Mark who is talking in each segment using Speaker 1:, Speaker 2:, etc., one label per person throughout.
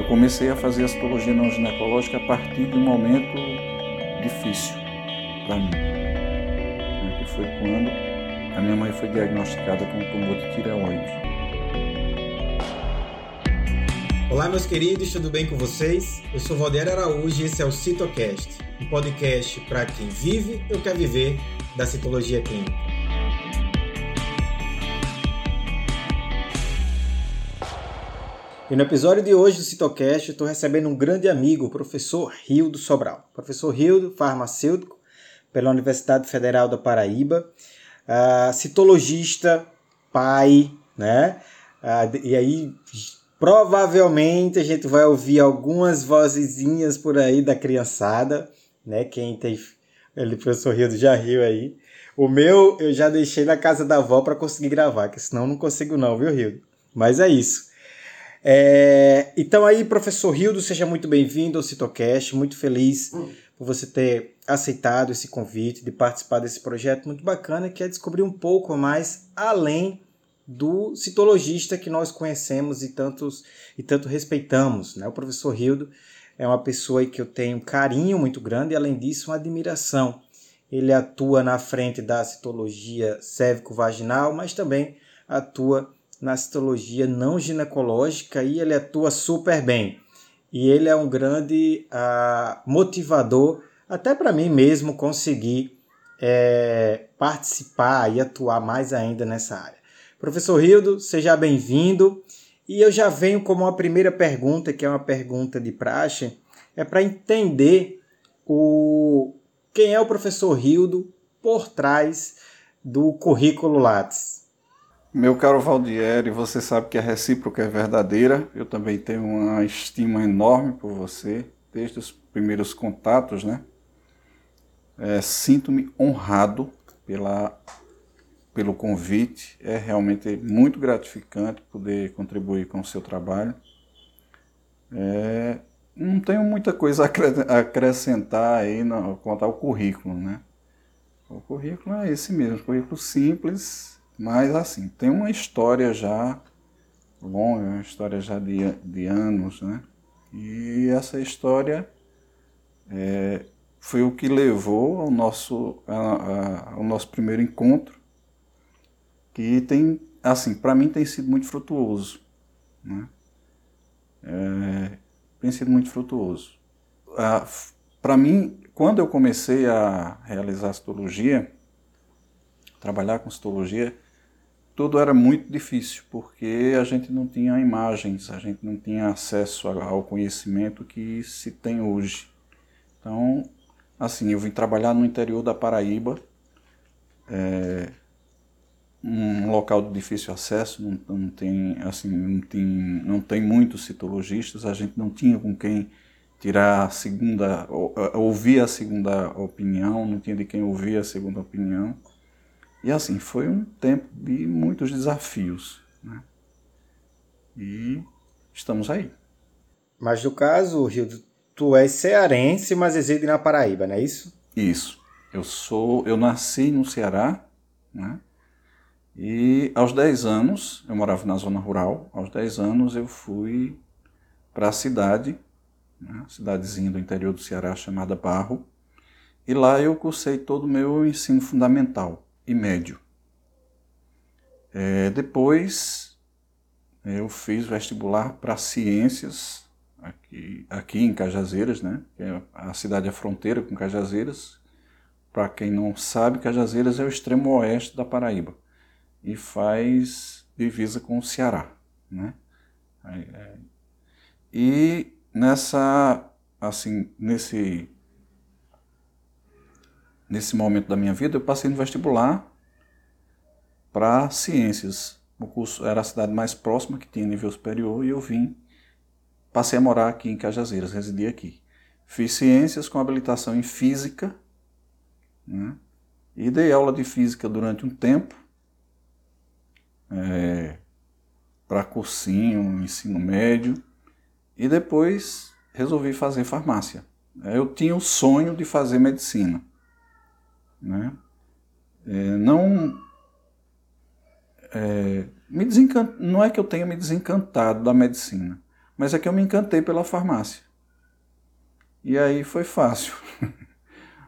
Speaker 1: eu comecei a fazer citologia não ginecológica a partir de um momento difícil para mim, né, que foi quando a minha mãe foi diagnosticada com tumor de tireoide.
Speaker 2: Olá, meus queridos, tudo bem com vocês? Eu sou Valdir Araújo e esse é o CitoCast, um podcast para quem vive ou quer viver da citologia clínica. E no episódio de hoje do Citocast, estou recebendo um grande amigo, o professor Rildo Sobral. Professor Rildo, farmacêutico pela Universidade Federal da Paraíba, uh, citologista, pai, né? Uh, e aí, provavelmente a gente vai ouvir algumas vozezinhas por aí da criançada, né? Quem tem. Ele, professor Rildo, já riu aí. O meu eu já deixei na casa da avó para conseguir gravar, que senão eu não consigo, não, viu, Rildo? Mas é isso. É, então aí, professor Rildo, seja muito bem-vindo ao Citocast, muito feliz hum. por você ter aceitado esse convite de participar desse projeto muito bacana, que é descobrir um pouco mais além do citologista que nós conhecemos e, tantos, e tanto respeitamos. Né? O professor Rildo é uma pessoa que eu tenho um carinho muito grande e, além disso, uma admiração. Ele atua na frente da citologia cérvico-vaginal, mas também atua na citologia não ginecológica e ele atua super bem. E ele é um grande uh, motivador, até para mim mesmo conseguir é, participar e atuar mais ainda nessa área. Professor Rildo, seja bem-vindo. E eu já venho como uma primeira pergunta, que é uma pergunta de praxe, é para entender o quem é o professor Rildo por trás do currículo Lattes.
Speaker 1: Meu caro Valdieri, você sabe que a recíproca é verdadeira. Eu também tenho uma estima enorme por você, desde os primeiros contatos, né? É, Sinto-me honrado pela, pelo convite. É realmente muito gratificante poder contribuir com o seu trabalho. É, não tenho muita coisa a acrescentar aí no, quanto ao currículo, né? O currículo é esse mesmo, currículo simples, mas assim, tem uma história já longa, uma história já de, de anos, né? E essa história é, foi o que levou ao nosso, a, a, ao nosso primeiro encontro, que tem, assim, para mim tem sido muito frutuoso, né? É, tem sido muito frutuoso. Para mim, quando eu comecei a realizar citologia, trabalhar com citologia, tudo era muito difícil, porque a gente não tinha imagens, a gente não tinha acesso ao conhecimento que se tem hoje. Então, assim, eu vim trabalhar no interior da Paraíba, é, um local de difícil acesso, não, não, tem, assim, não, tem, não tem muitos citologistas, a gente não tinha com quem tirar a segunda, ouvir a segunda opinião, não tinha de quem ouvir a segunda opinião. E assim, foi um tempo de muitos desafios. Né? E estamos aí.
Speaker 2: Mas no caso, Rio, tu és cearense, mas reside na Paraíba, não é isso?
Speaker 1: Isso. Eu sou, eu nasci no Ceará, né? E aos 10 anos, eu morava na zona rural, aos 10 anos eu fui para a cidade, né? cidadezinha do interior do Ceará chamada Barro, e lá eu cursei todo o meu ensino fundamental e médio. É, depois eu fiz vestibular para ciências aqui, aqui em Cajazeiras, né? É a cidade é fronteira com Cajazeiras. Para quem não sabe, Cajazeiras é o extremo oeste da Paraíba e faz divisa com o Ceará, né? É, e nessa, assim, nesse nesse momento da minha vida, eu passei no vestibular para ciências. O curso era a cidade mais próxima que tinha nível superior e eu vim, passei a morar aqui em Cajazeiras, residi aqui. Fiz ciências com habilitação em física né? e dei aula de física durante um tempo é, para cursinho, ensino médio e depois resolvi fazer farmácia. Eu tinha o sonho de fazer medicina. Né? É, não é, me desencant... não é que eu tenha me desencantado da medicina, Mas é que eu me encantei pela farmácia. E aí foi fácil.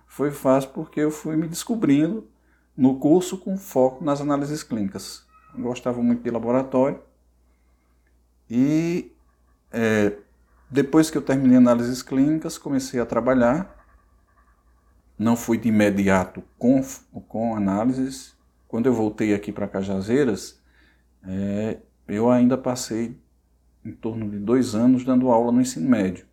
Speaker 1: foi fácil porque eu fui me descobrindo no curso com foco nas análises clínicas. Eu gostava muito de laboratório. E é, depois que eu terminei análises clínicas, comecei a trabalhar. Não fui de imediato com, com análises. Quando eu voltei aqui para Cajazeiras, é, eu ainda passei em torno de dois anos dando aula no ensino médio.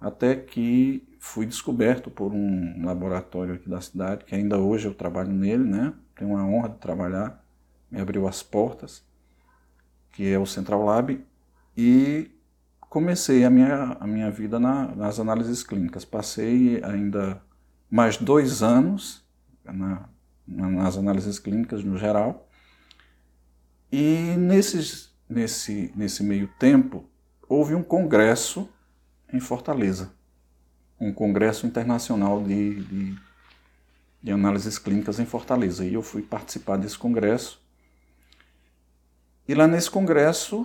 Speaker 1: Até que fui descoberto por um laboratório aqui da cidade, que ainda hoje eu trabalho nele, né? Tenho a honra de trabalhar, me abriu as portas, que é o Central Lab, e comecei a minha, a minha vida na, nas análises clínicas. Passei ainda mais dois anos na, nas análises clínicas no geral, e nesses, nesse, nesse meio tempo houve um congresso em Fortaleza um congresso internacional de, de, de análises clínicas em Fortaleza. E eu fui participar desse congresso. E lá nesse congresso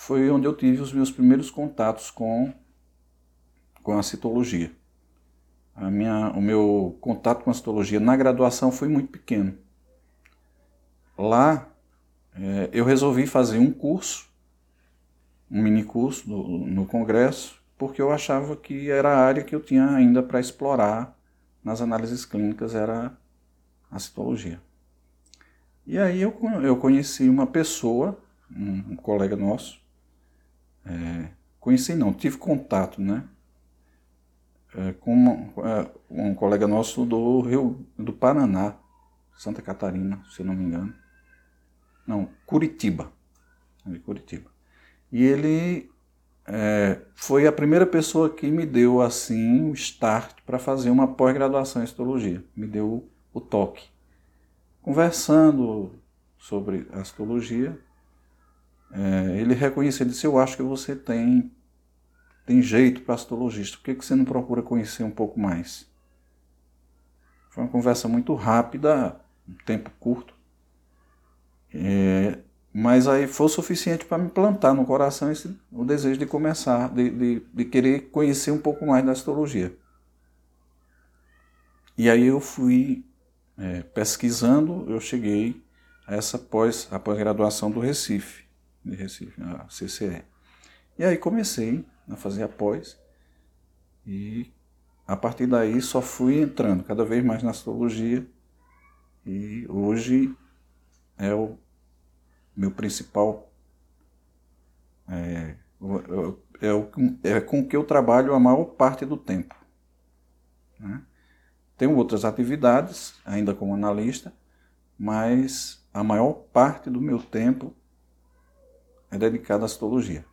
Speaker 1: foi onde eu tive os meus primeiros contatos com, com a citologia. A minha, o meu contato com a citologia na graduação foi muito pequeno. Lá é, eu resolvi fazer um curso, um mini curso no, no congresso, porque eu achava que era a área que eu tinha ainda para explorar nas análises clínicas, era a citologia. E aí eu, eu conheci uma pessoa, um, um colega nosso, é, conheci não, tive contato, né? É, com uma, é, um colega nosso do Rio do Paraná, Santa Catarina, se não me engano. Não, Curitiba. De Curitiba. E ele é, foi a primeira pessoa que me deu assim o start para fazer uma pós-graduação em histologia. Me deu o toque. Conversando sobre a histologia, é, ele reconheceu, ele disse, eu acho que você tem, tem jeito para histologista, por que, que você não procura conhecer um pouco mais? Foi uma conversa muito rápida, um tempo curto. É, mas aí foi o suficiente para me plantar no coração esse, o desejo de começar, de, de, de querer conhecer um pouco mais da astrologia. E aí eu fui é, pesquisando, eu cheguei a essa pós, a pós-graduação do Recife, de Recife, a CCE. E aí comecei a fazer a pós e a partir daí só fui entrando cada vez mais na astrologia e hoje é o meu principal é, é, é com que eu trabalho a maior parte do tempo. Né? Tenho outras atividades, ainda como analista, mas a maior parte do meu tempo é dedicado à astrologia.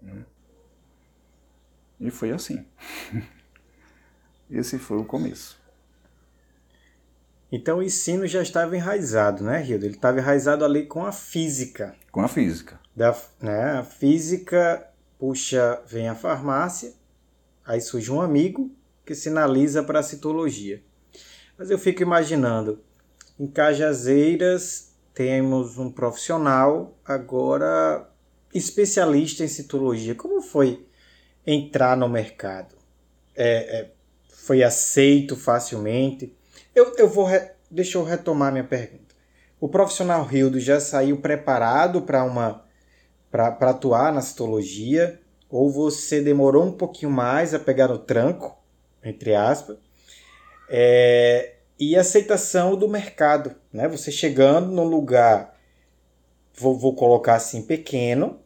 Speaker 1: Né? E foi assim. Esse foi o começo.
Speaker 2: Então o ensino já estava enraizado, né, Rildo? Ele estava enraizado ali com a física.
Speaker 1: Com a física.
Speaker 2: Da, né, a física, puxa, vem a farmácia, aí surge um amigo que sinaliza para a citologia. Mas eu fico imaginando, em Cajazeiras temos um profissional agora especialista em citologia. Como foi entrar no mercado? É, é, foi aceito facilmente? Eu, eu vou. Re... Deixa eu retomar minha pergunta. O profissional Rildo já saiu preparado para uma para atuar na citologia? Ou você demorou um pouquinho mais a pegar no tranco, entre aspas, é, e aceitação do mercado, né? Você chegando num lugar, vou, vou colocar assim, pequeno,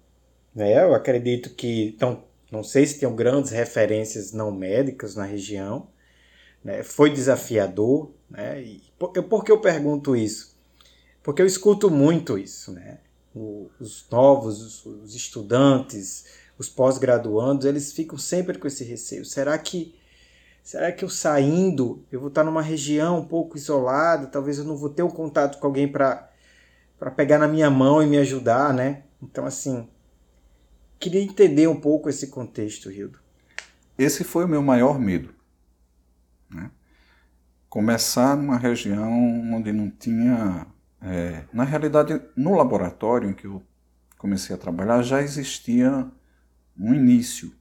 Speaker 2: né? Eu acredito que, então, não sei se tem grandes referências não médicas na região, né? Foi desafiador, né? E por, por que eu pergunto isso? Porque eu escuto muito isso, né? os novos, os, estudantes, os pós-graduandos, eles ficam sempre com esse receio. Será que será que eu saindo, eu vou estar numa região um pouco isolada, talvez eu não vou ter um contato com alguém para para pegar na minha mão e me ajudar, né? Então assim, queria entender um pouco esse contexto, Rildo.
Speaker 1: Esse foi o meu maior medo. Né? Começar numa região onde não tinha. É, na realidade, no laboratório em que eu comecei a trabalhar, já existia um início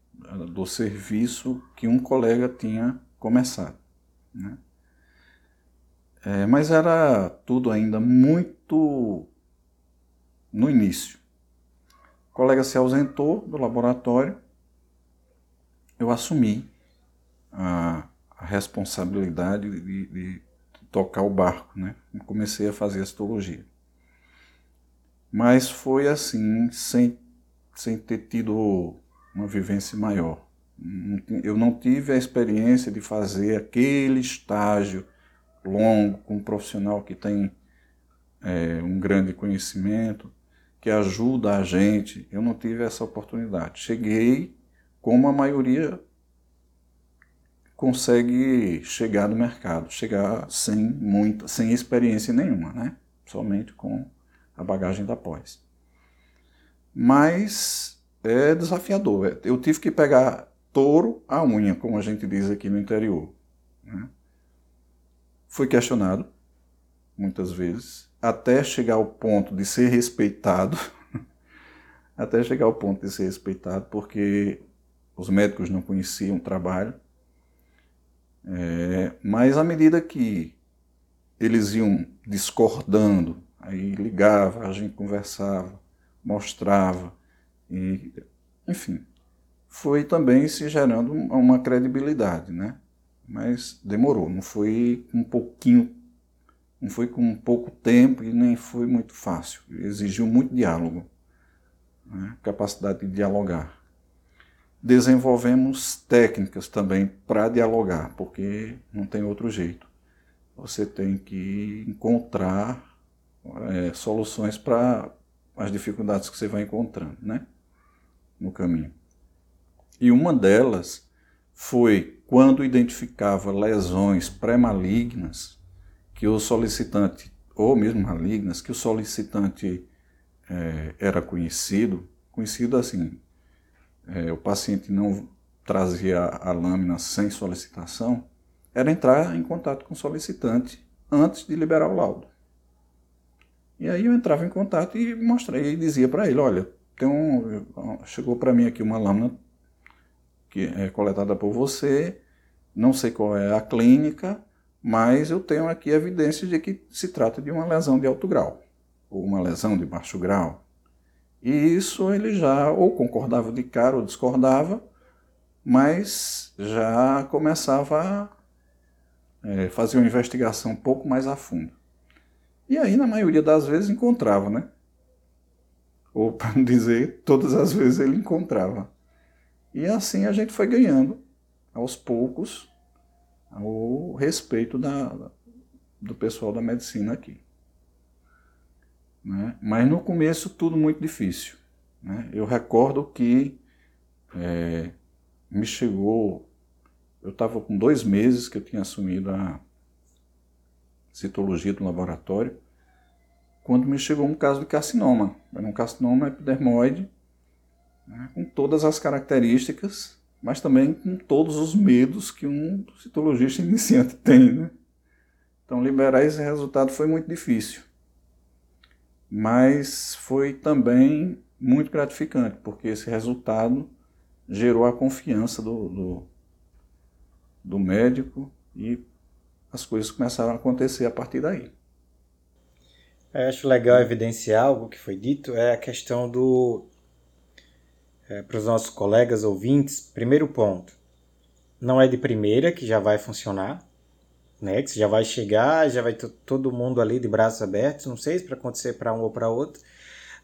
Speaker 1: do serviço que um colega tinha começado. Né? É, mas era tudo ainda muito no início. O colega se ausentou do laboratório, eu assumi a, a responsabilidade de, de, tocar o barco, né? Comecei a fazer a citologia. Mas foi assim, sem, sem ter tido uma vivência maior. Eu não tive a experiência de fazer aquele estágio longo com um profissional que tem é, um grande conhecimento, que ajuda a gente. Eu não tive essa oportunidade. Cheguei como a maioria consegue chegar no mercado, chegar sem muita, sem experiência nenhuma, né? Somente com a bagagem da pós. Mas é desafiador. Eu tive que pegar touro à unha, como a gente diz aqui no interior. Né? Fui questionado muitas vezes, até chegar ao ponto de ser respeitado, até chegar ao ponto de ser respeitado, porque os médicos não conheciam o trabalho. É, mas à medida que eles iam discordando, aí ligava, a gente conversava, mostrava, e, enfim, foi também se gerando uma credibilidade, né? Mas demorou, não foi um pouquinho, não foi com pouco tempo e nem foi muito fácil. Exigiu muito diálogo, né? capacidade de dialogar. Desenvolvemos técnicas também para dialogar, porque não tem outro jeito. Você tem que encontrar é, soluções para as dificuldades que você vai encontrando, né? no caminho. E uma delas foi quando identificava lesões pré-malignas que o solicitante, ou mesmo malignas, que o solicitante é, era conhecido, conhecido assim, é, o paciente não trazia a lâmina sem solicitação, era entrar em contato com o solicitante antes de liberar o laudo. E aí eu entrava em contato e mostrei e dizia para ele, olha, então, chegou para mim aqui uma lâmina que é coletada por você, não sei qual é a clínica, mas eu tenho aqui evidências de que se trata de uma lesão de alto grau, ou uma lesão de baixo grau. E isso ele já ou concordava de cara ou discordava, mas já começava a é, fazer uma investigação um pouco mais a fundo. E aí, na maioria das vezes, encontrava, né? ou para não dizer, todas as vezes ele encontrava. E assim a gente foi ganhando, aos poucos, o respeito da, do pessoal da medicina aqui. Né? Mas no começo tudo muito difícil. Né? Eu recordo que é, me chegou, eu estava com dois meses que eu tinha assumido a citologia do laboratório, quando me chegou um caso de carcinoma. Era um carcinoma epidermoide, né, com todas as características, mas também com todos os medos que um citologista iniciante tem. Né? Então, liberar esse resultado foi muito difícil. Mas foi também muito gratificante, porque esse resultado gerou a confiança do, do, do médico e as coisas começaram a acontecer a partir daí.
Speaker 2: Eu acho legal evidenciar algo que foi dito, é a questão do. É, para os nossos colegas ouvintes, primeiro ponto, não é de primeira que já vai funcionar, né? Que já vai chegar, já vai ter todo mundo ali de braços abertos, não sei se para acontecer para um ou para outro,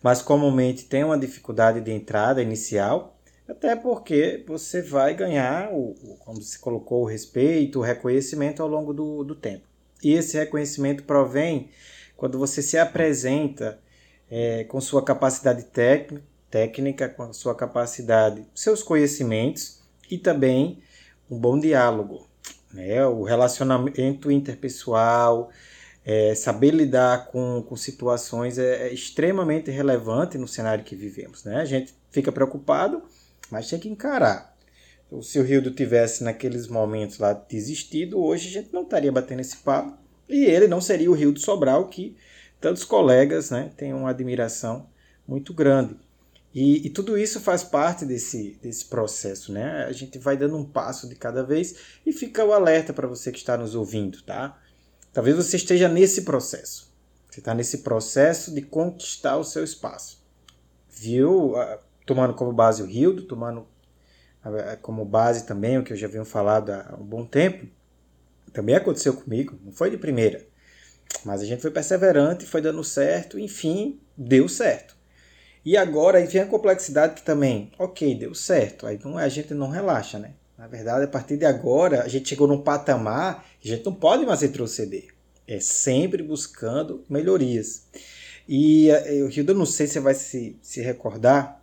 Speaker 2: mas comumente tem uma dificuldade de entrada inicial, até porque você vai ganhar, o, como se colocou, o respeito, o reconhecimento ao longo do, do tempo. E esse reconhecimento provém quando você se apresenta é, com sua capacidade técnica, com sua capacidade, seus conhecimentos e também um bom diálogo. Né? O relacionamento interpessoal, é, saber lidar com, com situações é, é, extremamente relevante no cenário que vivemos. Né? A gente fica preocupado, mas tem que encarar. Então, se o Rildo tivesse naqueles momentos lá desistido, hoje a gente não estaria batendo esse papo e ele não seria o Rio de Sobral, que tantos colegas né, têm uma admiração muito grande. E, e, tudo isso faz parte desse, desse processo, né? A gente vai dando um passo de cada vez e fica o alerta para você que está nos ouvindo, tá? Talvez você esteja nesse processo. Você está nesse processo de conquistar o seu espaço. Viu? Tomando como base o Rildo, tomando como base também o que eu já venho falado há um bom tempo. Também aconteceu comigo, não foi de primeira. Mas a gente foi perseverante, foi dando certo, enfim, deu certo. E agora aí vem a complexidade que também, ok, deu certo. Aí não, a gente não relaxa, né? Na verdade, a partir de agora, a gente chegou num patamar que a gente não pode mais retroceder. É sempre buscando melhorias. E eh, o Hilda, não sei se você vai se, se recordar,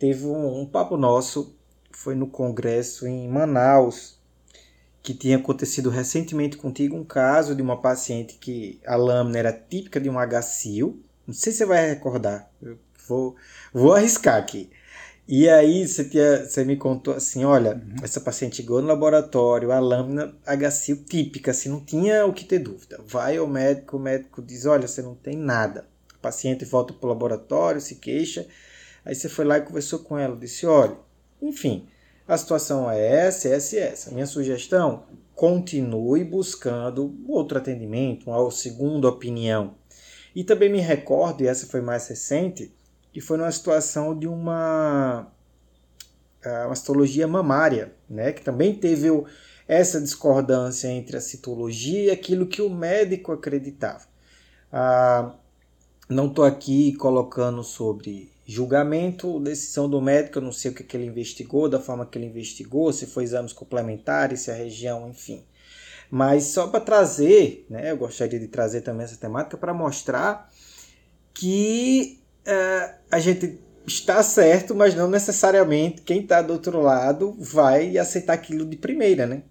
Speaker 2: teve um, um papo nosso, foi no congresso em Manaus, que tinha acontecido recentemente contigo um caso de uma paciente que a lâmina era típica de um HCIL. Não sei se você vai recordar. Vou, vou arriscar aqui. E aí você, tinha, você me contou assim, olha, uhum. essa paciente chegou no laboratório, a lâmina HCIL típica, assim, não tinha o que ter dúvida. Vai ao médico, o médico diz, olha, você não tem nada. O paciente volta para o laboratório, se queixa. Aí você foi lá e conversou com ela, disse, olha, enfim, a situação é essa, essa e essa. Minha sugestão, continue buscando outro atendimento, uma segunda opinião. E também me recordo, e essa foi mais recente, que foi numa situação de uma, ah, uma citologia mamária, né? que também teve essa discordância entre a citologia e aquilo que o médico acreditava. Ah, não estou aqui colocando sobre julgamento, decisão do médico, eu não sei o que, que ele investigou, da forma que ele investigou, se foi exames complementares, se a região, enfim. Mas só para trazer, né, eu gostaria de trazer também essa temática para mostrar que a gente está certo, mas não necessariamente quem está do outro lado vai aceitar aquilo de primeira, né?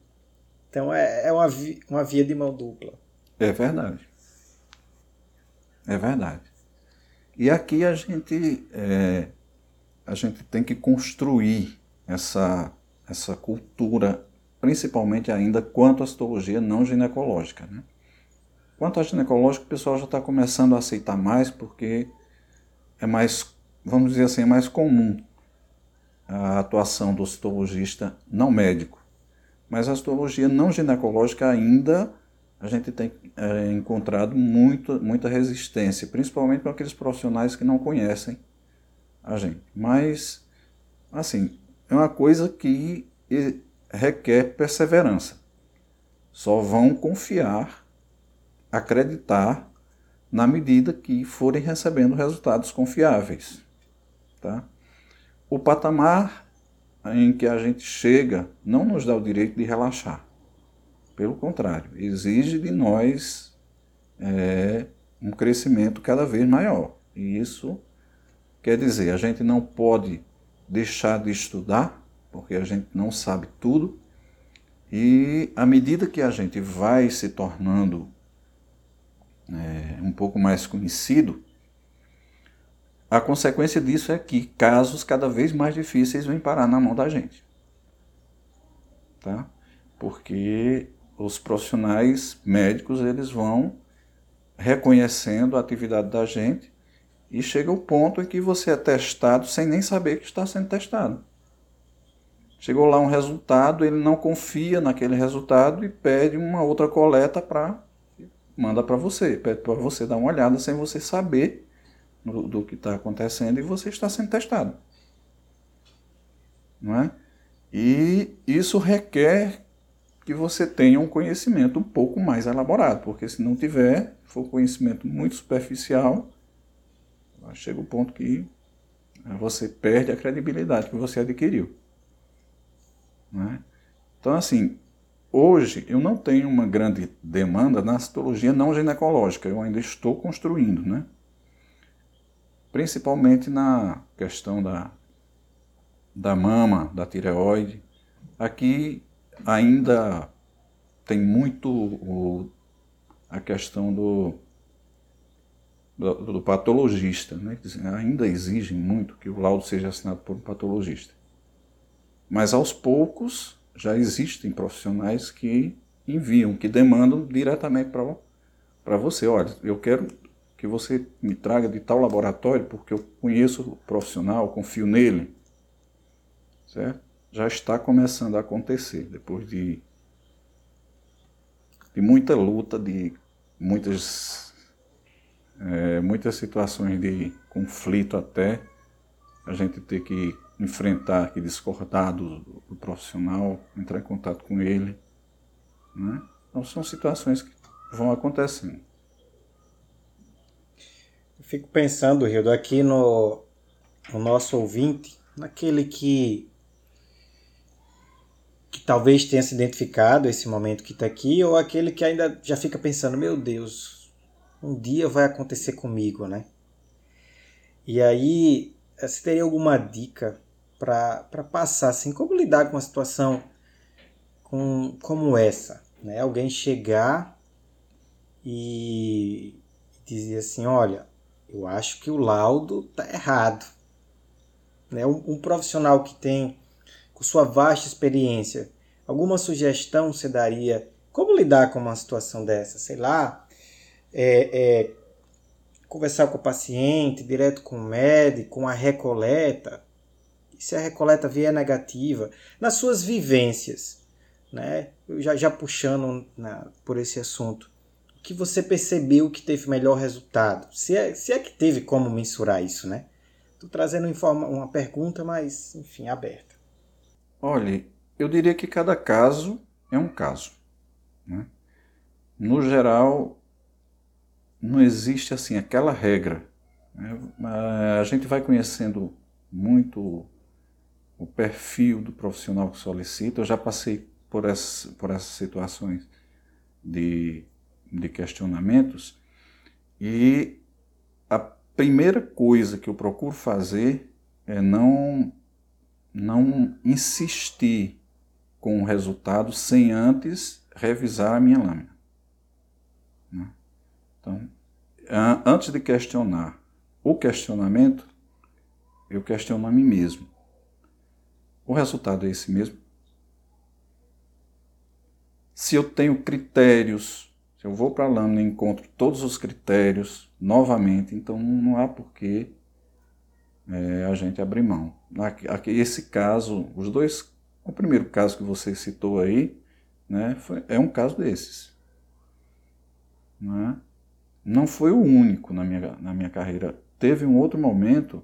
Speaker 2: Então é, é uma, vi uma via de mão dupla.
Speaker 1: É verdade. É verdade. E aqui a gente, é, a gente tem que construir essa, essa cultura, principalmente ainda quanto à citologia não ginecológica. Né? Quanto à ginecológica, o pessoal já está começando a aceitar mais, porque é mais, vamos dizer assim, é mais comum a atuação do citologista não médico. Mas a citologia não ginecológica ainda a gente tem é, encontrado muito, muita resistência, principalmente com aqueles profissionais que não conhecem a gente. Mas, assim, é uma coisa que requer perseverança. Só vão confiar, acreditar na medida que forem recebendo resultados confiáveis. Tá? O patamar em que a gente chega não nos dá o direito de relaxar. Pelo contrário, exige de nós é, um crescimento cada vez maior. E isso quer dizer, a gente não pode deixar de estudar, porque a gente não sabe tudo, e à medida que a gente vai se tornando é, um pouco mais conhecido, a consequência disso é que casos cada vez mais difíceis vêm parar na mão da gente. Tá? Porque os profissionais médicos eles vão reconhecendo a atividade da gente e chega o ponto em que você é testado sem nem saber que está sendo testado. Chegou lá um resultado, ele não confia naquele resultado e pede uma outra coleta para manda para você, pede para você dar uma olhada sem você saber do, do que está acontecendo e você está sendo testado, não é? E isso requer que você tenha um conhecimento um pouco mais elaborado, porque se não tiver, for conhecimento muito superficial, chega o ponto que né, você perde a credibilidade que você adquiriu. Né? Então, assim, hoje eu não tenho uma grande demanda na citologia não ginecológica, eu ainda estou construindo, né? principalmente na questão da, da mama, da tireoide. Aqui ainda tem muito o, a questão do, do, do patologista, né? ainda exigem muito que o laudo seja assinado por um patologista. Mas aos poucos já existem profissionais que enviam, que demandam diretamente para você. Olha, eu quero que você me traga de tal laboratório, porque eu conheço o profissional, confio nele. Certo? Já está começando a acontecer, depois de, de muita luta, de muitas, é, muitas situações de conflito até, a gente ter que enfrentar, que discordar do, do profissional, entrar em contato com ele. Né? Então são situações que vão acontecendo.
Speaker 2: Eu fico pensando, Rildo, aqui no, no nosso ouvinte, naquele que que talvez tenha se identificado esse momento que está aqui, ou aquele que ainda já fica pensando, meu Deus, um dia vai acontecer comigo, né? E aí, você teria alguma dica para passar, assim, como lidar com uma situação com, como essa? Né? Alguém chegar e dizer assim, olha, eu acho que o laudo está errado. Né? Um, um, profissional que tem, com sua vasta experiência, alguma sugestão você daria? Como lidar com uma situação dessa? Sei lá, é, é, conversar com o paciente, direto com o médico, com a recoleta. E se a recoleta vier negativa, nas suas vivências, né? já, já puxando na, por esse assunto que você percebeu que teve melhor resultado? Se é, se é que teve como mensurar isso, né? Estou trazendo uma pergunta, mas, enfim, aberta.
Speaker 1: Olha, eu diria que cada caso é um caso. Né? No geral, não existe assim aquela regra. Né? A gente vai conhecendo muito o perfil do profissional que solicita. Eu já passei por, essa, por essas situações de de questionamentos e a primeira coisa que eu procuro fazer é não não insistir com o resultado sem antes revisar a minha lâmina. Né? Então, antes de questionar o questionamento, eu questiono a mim mesmo. O resultado é esse mesmo? Se eu tenho critérios se eu vou para a lâmina e encontro todos os critérios novamente, então não há porquê é, a gente abrir mão. Aqui, esse caso, os dois, o primeiro caso que você citou aí, né, foi, é um caso desses. Né? Não foi o único na minha, na minha carreira. Teve um outro momento,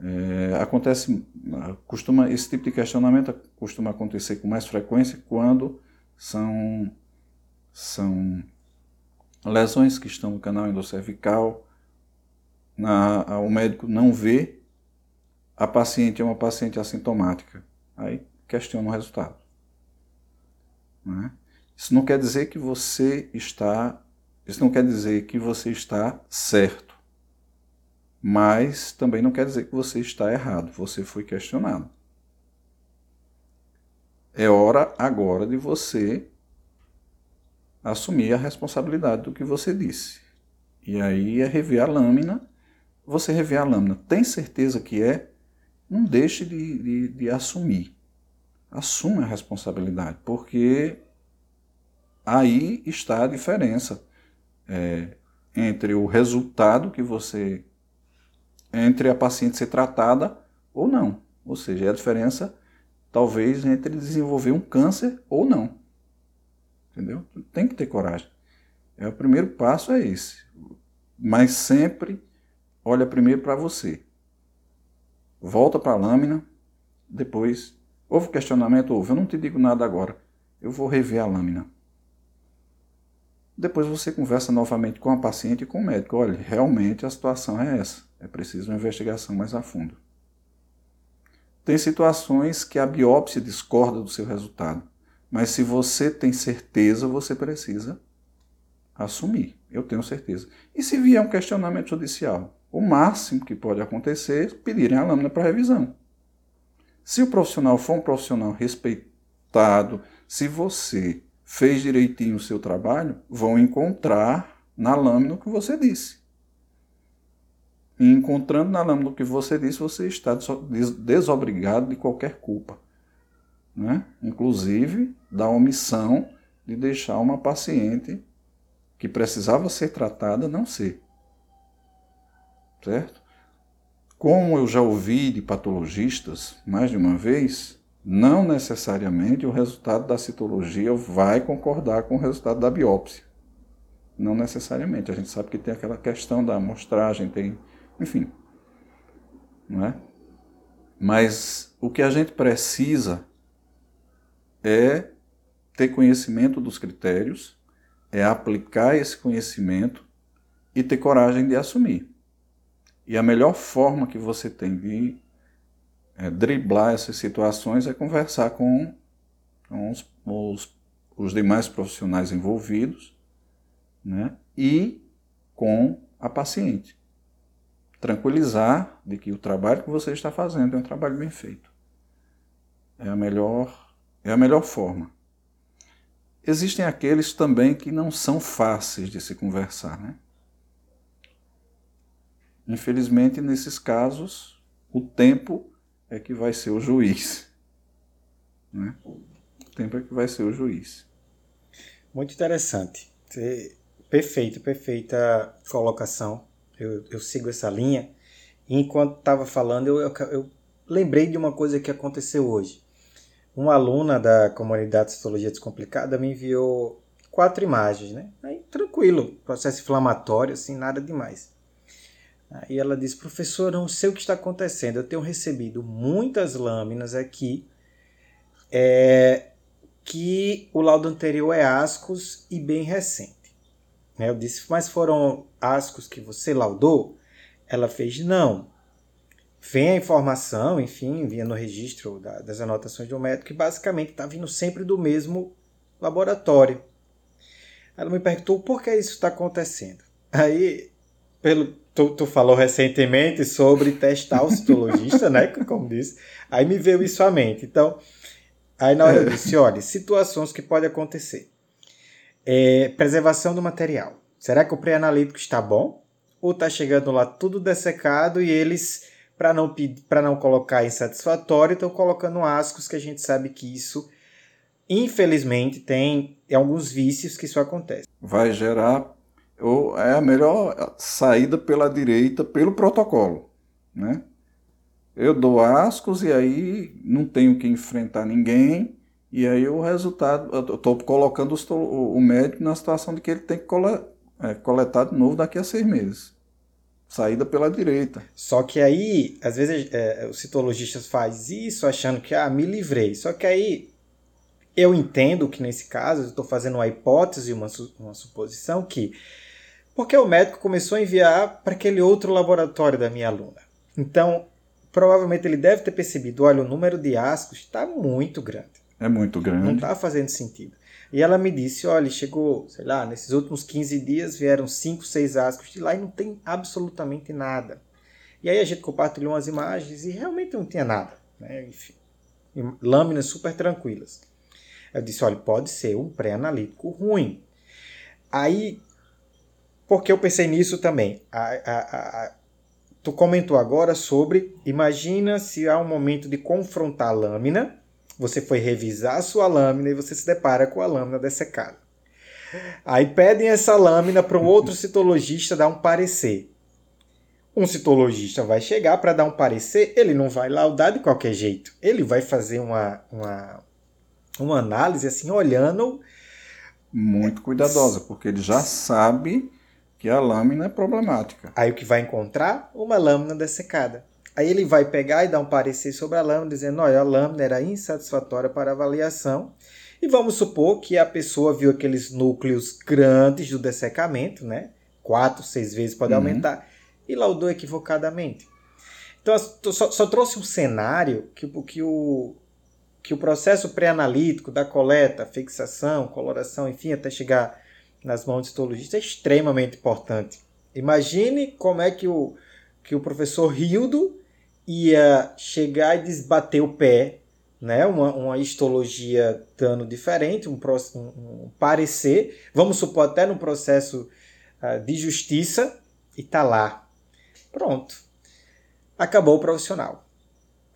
Speaker 1: é, acontece, costuma, esse tipo de questionamento costuma acontecer com mais frequência quando são são lesões que estão no canal endocervical, na, o médico não vê, a paciente é uma paciente assintomática. Aí questiona o resultado. Né? Isso não quer dizer que você está. Isso não quer dizer que você está certo. Mas também não quer dizer que você está errado. Você foi questionado. É hora agora de você assumir a responsabilidade do que você disse. E aí é rever a lâmina. Você rever a lâmina, tem certeza que é? Não deixe de, de, de assumir. Assume a responsabilidade, porque aí está a diferença é, entre o resultado que você. Entre a paciente ser tratada ou não. Ou seja, é a diferença, talvez, entre desenvolver um câncer ou não. Entendeu? Tem que ter coragem. É o primeiro passo é esse. Mas sempre olha primeiro para você. Volta para a lâmina, depois houve questionamento, houve. Eu não te digo nada agora. Eu vou rever a lâmina. Depois você conversa novamente com a paciente e com o médico. Olha, realmente a situação é essa. É preciso uma investigação mais a fundo. Tem situações que a biópsia discorda do seu resultado. Mas se você tem certeza, você precisa assumir. Eu tenho certeza. E se vier um questionamento judicial? O máximo que pode acontecer é pedirem a lâmina para revisão. Se o profissional for um profissional respeitado, se você fez direitinho o seu trabalho, vão encontrar na lâmina o que você disse. E encontrando na lâmina o que você disse, você está desobrigado de qualquer culpa né? inclusive da omissão de deixar uma paciente que precisava ser tratada não ser. certo? Como eu já ouvi de patologistas mais de uma vez, não necessariamente o resultado da citologia vai concordar com o resultado da biópsia. Não necessariamente. A gente sabe que tem aquela questão da amostragem, tem, enfim, não é? Mas o que a gente precisa é ter conhecimento dos critérios, é aplicar esse conhecimento e ter coragem de assumir. E a melhor forma que você tem de é, driblar essas situações é conversar com, com os, os, os demais profissionais envolvidos né? e com a paciente tranquilizar de que o trabalho que você está fazendo é um trabalho bem feito. É a melhor, é a melhor forma. Existem aqueles também que não são fáceis de se conversar, né? Infelizmente, nesses casos, o tempo é que vai ser o juiz. Né? O tempo é que vai ser o juiz.
Speaker 2: Muito interessante. Perfeito, perfeita colocação eu, eu sigo essa linha. E enquanto estava falando, eu, eu, eu, lembrei de uma coisa que aconteceu hoje. Uma aluna da comunidade de Citologia Descomplicada me enviou quatro imagens, né? Aí, tranquilo, processo inflamatório, assim, nada demais. Aí ela disse, professor, não sei o que está acontecendo. Eu tenho recebido muitas lâminas aqui é, que o laudo anterior é ascos e bem recente. Né? Eu disse, mas foram ascos que você laudou? Ela fez, não. Vem a informação, enfim, vinha no registro da, das anotações do médico, que basicamente está vindo sempre do mesmo laboratório. Ela me perguntou por que isso está acontecendo. Aí, pelo, tu, tu, falou recentemente sobre testar o citologista, né? Como disse. Aí me veio isso à mente. Então, aí na hora eu disse: olha, situações que podem acontecer. É, preservação do material. Será que o pré-analítico está bom? Ou está chegando lá tudo dessecado e eles, para não, não colocar insatisfatório, estão colocando ascos que a gente sabe que isso, infelizmente, tem alguns vícios que isso acontece.
Speaker 1: Vai gerar, ou é a melhor saída pela direita, pelo protocolo, né? Eu dou ascos e aí não tenho que enfrentar ninguém, e aí o resultado, eu estou colocando o, médico na situação de que ele tem que coletar, é, coletar de novo daqui a seis meses. Saída pela direita.
Speaker 2: Só que aí, às vezes, é, os citologistas fazem isso achando que, ah, me livrei. Só que aí, eu entendo que nesse caso, eu estou fazendo uma hipótese, uma, uma suposição que, porque o médico começou a enviar para aquele outro laboratório da minha aluna. Então, provavelmente ele deve ter percebido, olha, o número de ascos está muito grande.
Speaker 1: É muito grande.
Speaker 2: Não está fazendo sentido. E ela me disse: olha, chegou, sei lá, nesses últimos 15 dias vieram 5, 6 ascos de lá e não tem absolutamente nada. E aí a gente compartilhou umas imagens e realmente não tinha nada. Né? Enfim, lâminas super tranquilas. Eu disse: olha, pode ser um pré-analítico ruim. Aí, porque eu pensei nisso também. A, a, a, tu comentou agora sobre, imagina se há um momento de confrontar a lâmina você foi revisar a sua lâmina e você se depara com a lâmina dessecada. Aí pedem essa lâmina para um outro citologista dar um parecer. Um citologista vai chegar para dar um parecer, ele não vai laudar de qualquer jeito. Ele vai fazer uma, uma, uma análise assim, olhando.
Speaker 1: Muito cuidadosa, porque ele já sabe que a lâmina é problemática.
Speaker 2: Aí o que vai encontrar? Uma lâmina dessecada. Aí ele vai pegar e dar um parecer sobre a lâmina, dizendo: olha, a lâmina era insatisfatória para avaliação. E vamos supor que a pessoa viu aqueles núcleos grandes do dessecamento, né? Quatro, seis vezes pode uhum. aumentar, e laudou equivocadamente. Então, só, só trouxe um cenário que, que, o, que o processo pré-analítico da coleta, fixação, coloração, enfim, até chegar nas mãos do histologista é extremamente importante. Imagine como é que o, que o professor Rildo ia chegar e desbater o pé, né? uma, uma histologia dando diferente, um, um, parecer, vamos supor até no processo uh, de justiça, e tá lá. Pronto. Acabou o profissional.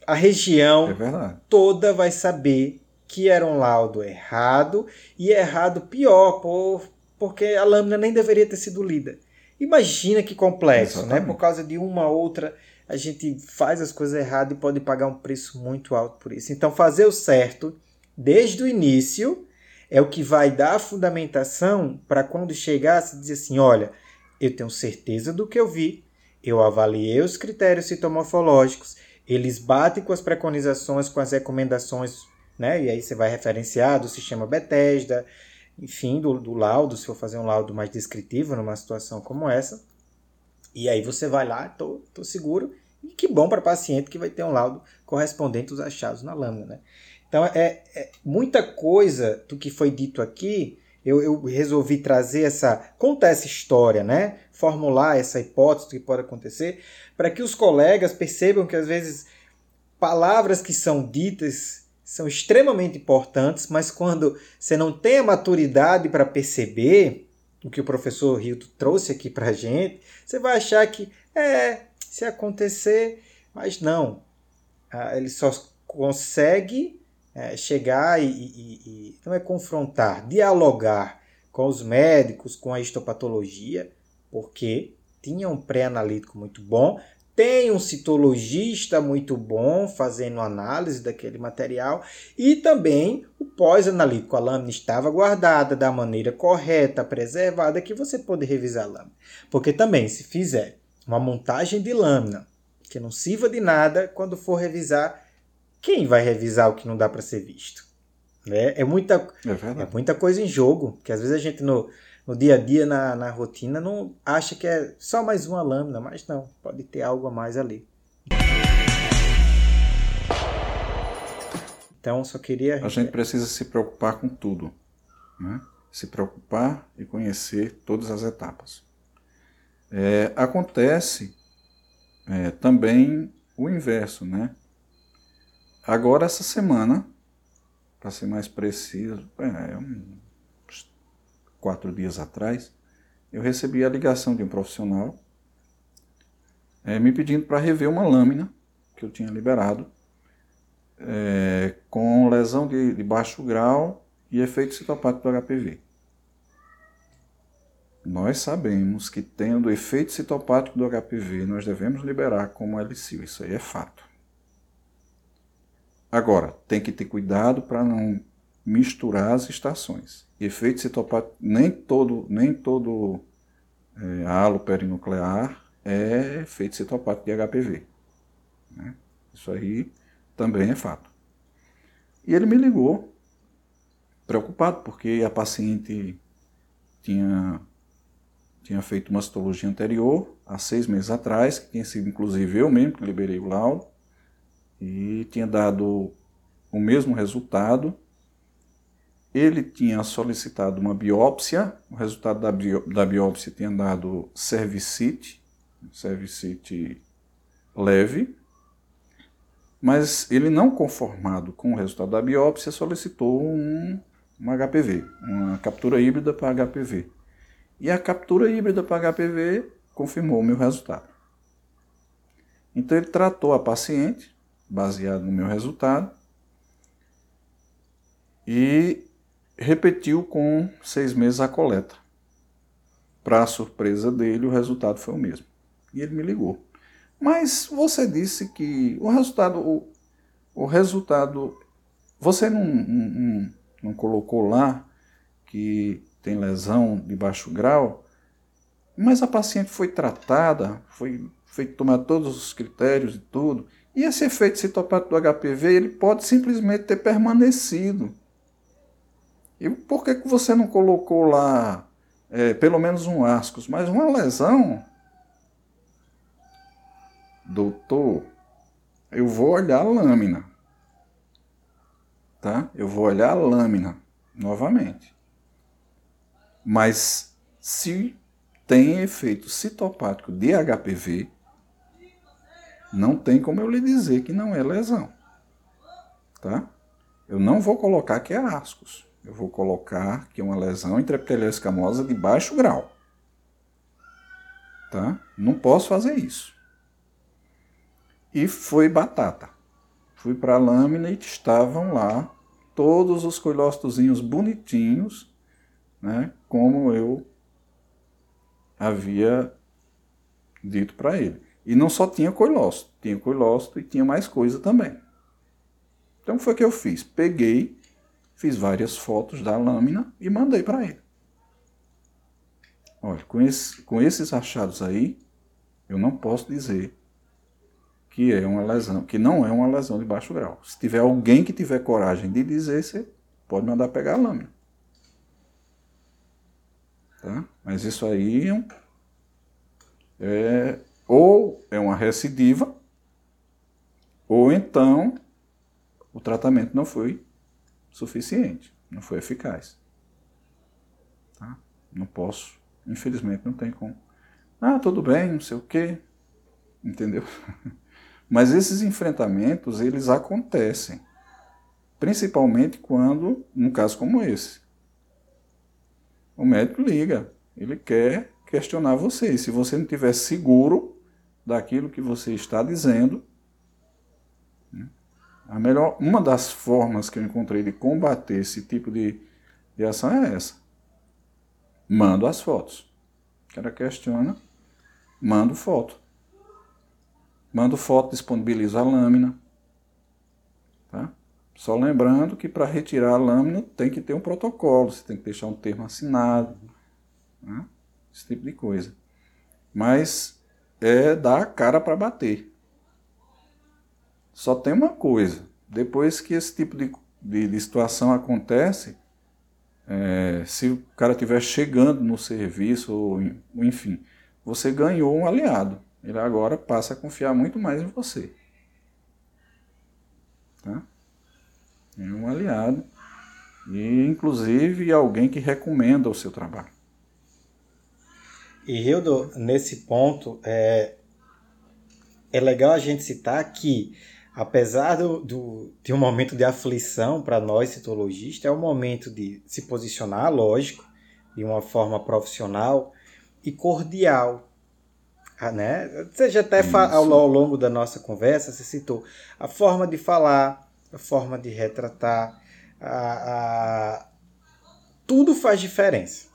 Speaker 2: A região
Speaker 1: é
Speaker 2: toda vai saber que era um laudo errado, e errado pior, por, porque a lâmina nem deveria ter sido lida. Imagina que complexo, né? Por causa de uma outra, a gente faz as coisas erradas e pode pagar um preço muito alto por isso. Então, fazer o certo desde o início é o que vai dar a fundamentação para quando chegar se dizer assim, olha, eu tenho certeza do que eu vi, eu avaliei os critérios citomorfológicos, eles batem com as preconizações, com as recomendações, né? E aí você vai referenciar do sistema Bethesda, enfim, do, do laudo, se for fazer um laudo mais descritivo numa situação como essa. E aí você vai lá, tô, tô seguro, e que bom para paciente que vai ter um laudo correspondente aos achados na lâmina, né? Então, é, é, muita coisa do que foi dito aqui, eu, eu, resolvi trazer essa, contar essa história, né? Formular essa hipótese que pode acontecer, para que os colegas percebam que às vezes palavras que são ditas são extremamente importantes, mas quando você não tem a maturidade para perceber o que o professor Rio trouxe aqui para a gente, você vai achar que é, se acontecer, mas não. Ah, ele só consegue é, chegar e, e, e, não é confrontar, dialogar com os médicos, com a histopatologia, porque tinha um pré-analítico muito bom, tem um citologista muito bom fazendo análise daquele material e também o pós-analítico. A lâmina estava guardada da maneira correta, preservada, que você pode revisar a lâmina. Porque também, se fizer uma montagem de lâmina que não sirva de nada, quando for revisar, quem vai revisar o que não dá para ser visto? É, é, muita, é, é, muita coisa em jogo, que às vezes a gente no, no dia a dia, na, na rotina, não acha que é só mais uma lâmina, mas não, pode ter algo a mais ali. Então, só queria.
Speaker 1: A gente precisa se preocupar com tudo. Né? Se preocupar e conhecer todas as etapas. É, acontece é, também o inverso, né? Agora, essa semana, para ser mais preciso, é, uns quatro dias atrás, eu recebi a ligação de um profissional é, me pedindo para rever uma lâmina que eu tinha liberado é, com lesão de, de, baixo grau e efeito citopático do HPV. Nós sabemos que tendo efeito citopático do HPV, nós devemos liberar como LCIL, isso aí é fato. Agora, tem que ter cuidado para não misturar as estações. Efeito citopático, nem todo, nem todo é, halo perinuclear é efeito citopático de HPV. Né? Isso aí também é fato. E ele me ligou, preocupado, porque a paciente tinha, tinha feito uma citologia anterior, há seis meses atrás, que tinha sido inclusive eu mesmo que liberei o laudo, e tinha dado o mesmo resultado. Ele tinha solicitado uma biópsia, o resultado da, da biópsia tinha dado cervicite, cervicite leve, mas ele não conformado com o resultado da biópsia solicitou um, um HPV, uma captura híbrida para HPV. E a captura híbrida para HPV confirmou o meu resultado. Então ele tratou a paciente, baseado no meu resultado, e repetiu com seis meses a coleta. Para surpresa dele, o resultado foi o mesmo. E ele me ligou. Mas você disse que o resultado, o, o resultado, você não, não, não colocou lá que tem lesão de baixo grau, mas a paciente foi tratada, foi feito tomar todos os critérios e tudo, e esse efeito citopático do HPV ele pode simplesmente ter permanecido. E por que, que você não colocou lá é, pelo menos um ascos, mas uma lesão? Doutor, eu vou olhar a lâmina. Tá? Eu vou olhar a lâmina novamente. Mas se tem efeito citopático de HPV, não tem como eu lhe dizer que não é lesão. Tá? Eu não vou colocar que é ascos. Eu vou colocar que é uma lesão intraepitelial de baixo grau. Tá? Não posso fazer isso. E foi batata. Fui para a lâmina e estavam lá todos os coilócitozinhos bonitinhos, né? Como eu havia dito para ele. E não só tinha coilócito, tinha coilócito e tinha mais coisa também. Então foi o que eu fiz. Peguei, fiz várias fotos da lâmina e mandei para ele. Olha, com, esse, com esses achados aí, eu não posso dizer que é uma lesão, que não é uma lesão de baixo grau. Se tiver alguém que tiver coragem de dizer, você pode mandar pegar a lâmina. Tá? Mas isso aí é, é ou é uma recidiva, ou então o tratamento não foi suficiente, não foi eficaz. Tá? Não posso, infelizmente não tem como. Ah, tudo bem, não sei o quê. Entendeu? Mas esses enfrentamentos, eles acontecem. Principalmente quando, num caso como esse, o médico liga, ele quer questionar você. E se você não estiver seguro daquilo que você está dizendo, a melhor, uma das formas que eu encontrei de combater esse tipo de, de ação é essa. Mando as fotos. O cara questiona, mando foto. Mando foto, disponibilizo a lâmina. Tá? Só lembrando que para retirar a lâmina tem que ter um protocolo, você tem que deixar um termo assinado, né? esse tipo de coisa. Mas é dar a cara para bater. Só tem uma coisa: depois que esse tipo de, de, de situação acontece, é, se o cara estiver chegando no serviço, ou enfim, você ganhou um aliado. Ele agora passa a confiar muito mais em você. Tá? É um aliado. E, inclusive, alguém que recomenda o seu trabalho.
Speaker 2: E, Hildo, nesse ponto, é, é legal a gente citar que, apesar do, do, de um momento de aflição para nós citologistas, é um momento de se posicionar, lógico, de uma forma profissional e cordial. Ah, né? Já até ao, ao longo da nossa conversa, você citou a forma de falar, a forma de retratar, a, a... tudo faz diferença.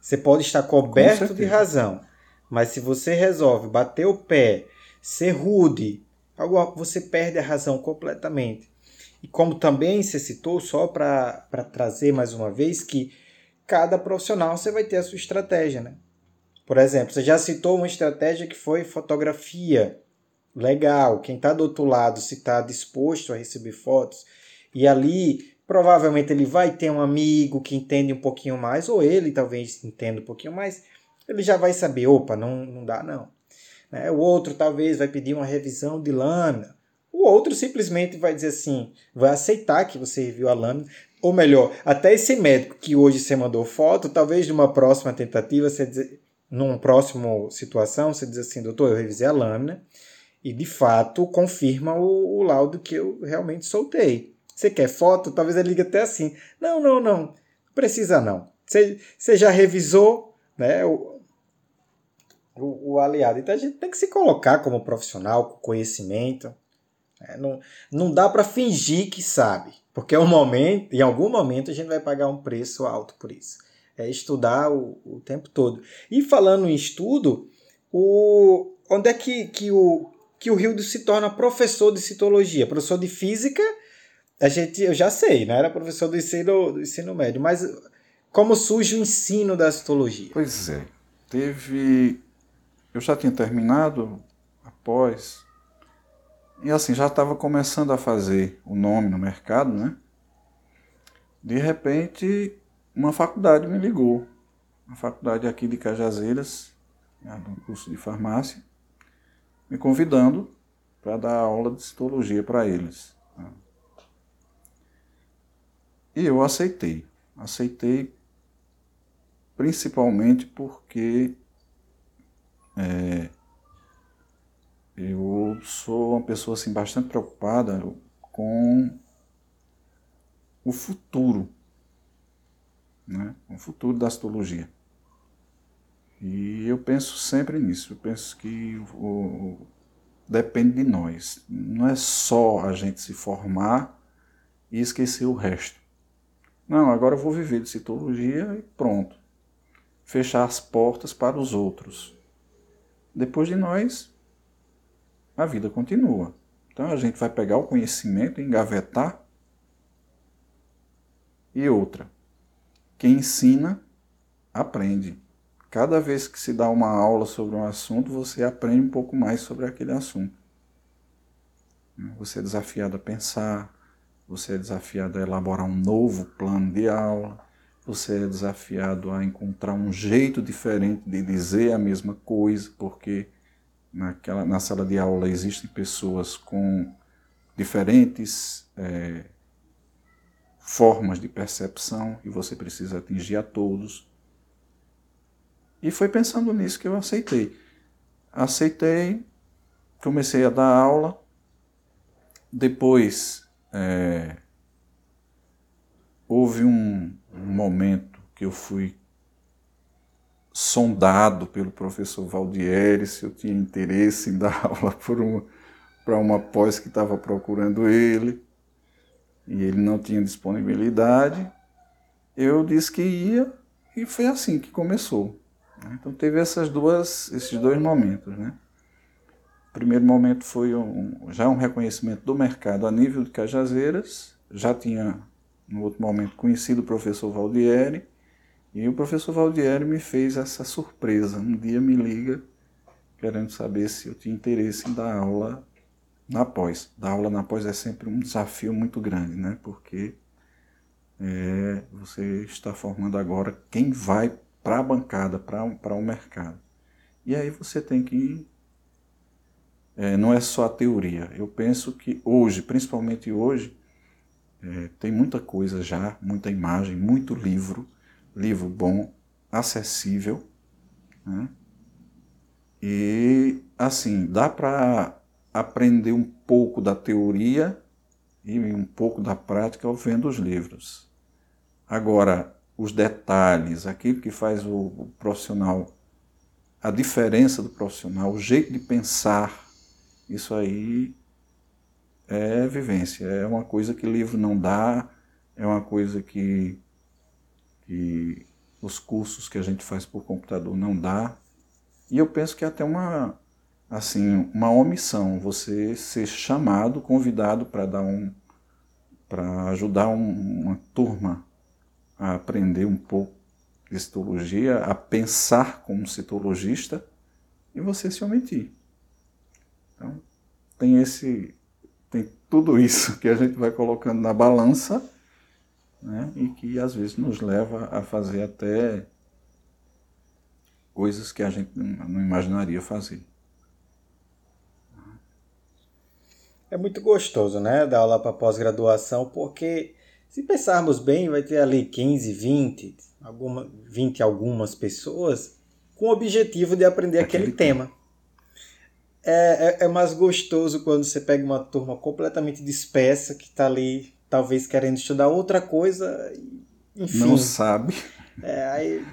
Speaker 2: Você pode estar coberto de razão, mas se você resolve bater o pé, ser rude, você perde a razão completamente. E como também você citou, só para trazer mais uma vez, que cada profissional você vai ter a sua estratégia. Né? Por exemplo, você já citou uma estratégia que foi fotografia legal, quem está do outro lado, se está disposto a receber fotos, e ali provavelmente ele vai ter um amigo que entende um pouquinho mais, ou ele talvez entenda um pouquinho mais, ele já vai saber, opa, não, não dá não. Né? O outro talvez vai pedir uma revisão de lâmina, o outro simplesmente vai dizer assim, vai aceitar que você reviu a lâmina, ou melhor, até esse médico que hoje você mandou foto, talvez numa próxima tentativa, você dizer, numa próxima situação, você diz assim, doutor, eu revisei a lâmina, e de fato confirma o, o laudo que eu realmente soltei. Você quer foto? Talvez ele ligue até assim. Não, não, não. Precisa não. Você, já revisou né, o, o, aliado. Então a gente tem que se colocar como profissional, com conhecimento. Né? Não, não dá para fingir que sabe. Porque é um momento, em algum momento a gente vai pagar um preço alto por isso. É estudar o, o tempo todo. E falando em estudo, o, onde é que, que o, que o Rildo se torna professor de citologia. Professor de física, a gente, eu já sei, né? Era professor do ensino, do ensino médio, mas como surge o ensino da citologia?
Speaker 1: Pois é, teve. Eu já tinha terminado após. E assim, já estava começando a fazer o nome no mercado, né? De repente, uma faculdade me ligou. Uma faculdade aqui de Cajazeiras, no curso de farmácia me convidando para dar aula de citologia para eles. Né? E eu aceitei. Aceitei principalmente porque é, eu sou uma pessoa assim, bastante preocupada com o futuro, né? o futuro da citologia. E eu penso sempre nisso. Eu penso que o, depende de nós. Não é só a gente se formar e esquecer o resto. Não, agora eu vou viver de citologia e pronto. fechar as portas para os outros. Depois de nós, a vida continua. Então a gente vai pegar o conhecimento, engavetar. E outra, quem ensina, aprende. Cada vez que se dá uma aula sobre um assunto, você aprende um pouco mais sobre aquele assunto. Você é desafiado a pensar, você é desafiado a elaborar um novo plano de aula, você é desafiado a encontrar um jeito diferente de dizer a mesma coisa, porque naquela, na sala de aula existem pessoas com diferentes é, formas de percepção e você precisa atingir a todos. E foi pensando nisso que eu aceitei. Aceitei, comecei a dar aula, depois é, houve um, um momento que eu fui sondado pelo professor Valdieri se eu tinha interesse em dar aula para uma pós que estava procurando ele e ele não tinha disponibilidade. Eu disse que ia e foi assim que começou. Né? Então teve essas duas, esses dois momentos, né? O primeiro momento foi um, já um reconhecimento do mercado a nível de Cajazeiras, já tinha no outro momento conhecido o professor Valdieri, e o professor Valdieri me fez essa surpresa. Um dia me liga querendo saber se eu tinha interesse em dar aula na pós. Dar aula na pós é sempre um desafio muito grande, né? Porque é, você está formando agora quem vai para a bancada, para o mercado. E aí você tem que. É, não é só a teoria. Eu penso que hoje, principalmente hoje, é, tem muita coisa já, muita imagem, muito livro, livro bom, acessível. Né? E assim, dá para aprender um pouco da teoria e um pouco da prática vendo os livros. Agora, os detalhes, aquilo que faz o profissional, a diferença do profissional, o jeito de pensar, isso aí é vivência, é uma coisa que livro não dá, é uma coisa que, que os cursos que a gente faz por computador não dá. E eu penso que é até uma assim, uma omissão, você ser chamado, convidado para dar um para ajudar um, uma turma a aprender um pouco de citologia, a pensar como citologista e você se omitir. Então, tem esse tudo isso que a gente vai colocando na balança né, e que às vezes nos leva a fazer até coisas que a gente não imaginaria fazer.
Speaker 2: É muito gostoso, né, dar aula para pós-graduação, porque se pensarmos bem, vai ter ali 15, 20, alguma, 20 algumas pessoas com o objetivo de aprender aquele, aquele tema é, é, é, mais gostoso quando você pega uma turma completamente dispersa que está ali, talvez querendo estudar outra coisa, enfim.
Speaker 1: Não sabe.
Speaker 2: É, aí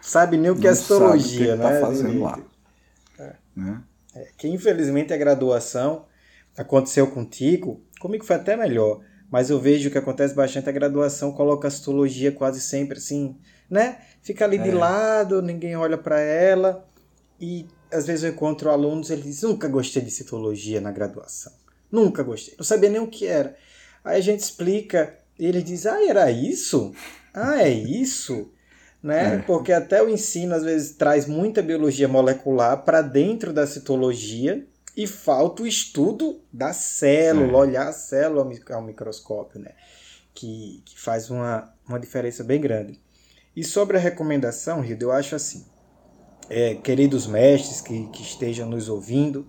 Speaker 2: sabe nem o que é astrologia,
Speaker 1: né? Tá fazendo lá. É. Né?
Speaker 2: É, que infelizmente a graduação aconteceu contigo, comigo foi até melhor, mas eu vejo que acontece bastante a graduação coloca a astrologia quase sempre assim, né? Fica ali de é. lado, ninguém olha para ela e às vezes eu encontro alunos, eles dizem, nunca gostei de citologia na graduação. Nunca gostei. Não sabia nem o que era. Aí a gente explica e ele diz, ah, era isso? Ah, é isso? Né? É. Porque até o ensino às vezes traz muita biologia molecular para dentro da citologia e falta o estudo da célula, é. olhar a célula ao microscópio, né? Que, que faz uma, uma diferença bem grande. E sobre a recomendação, Rildo, eu acho assim, é, queridos mestres que, que estejam nos ouvindo,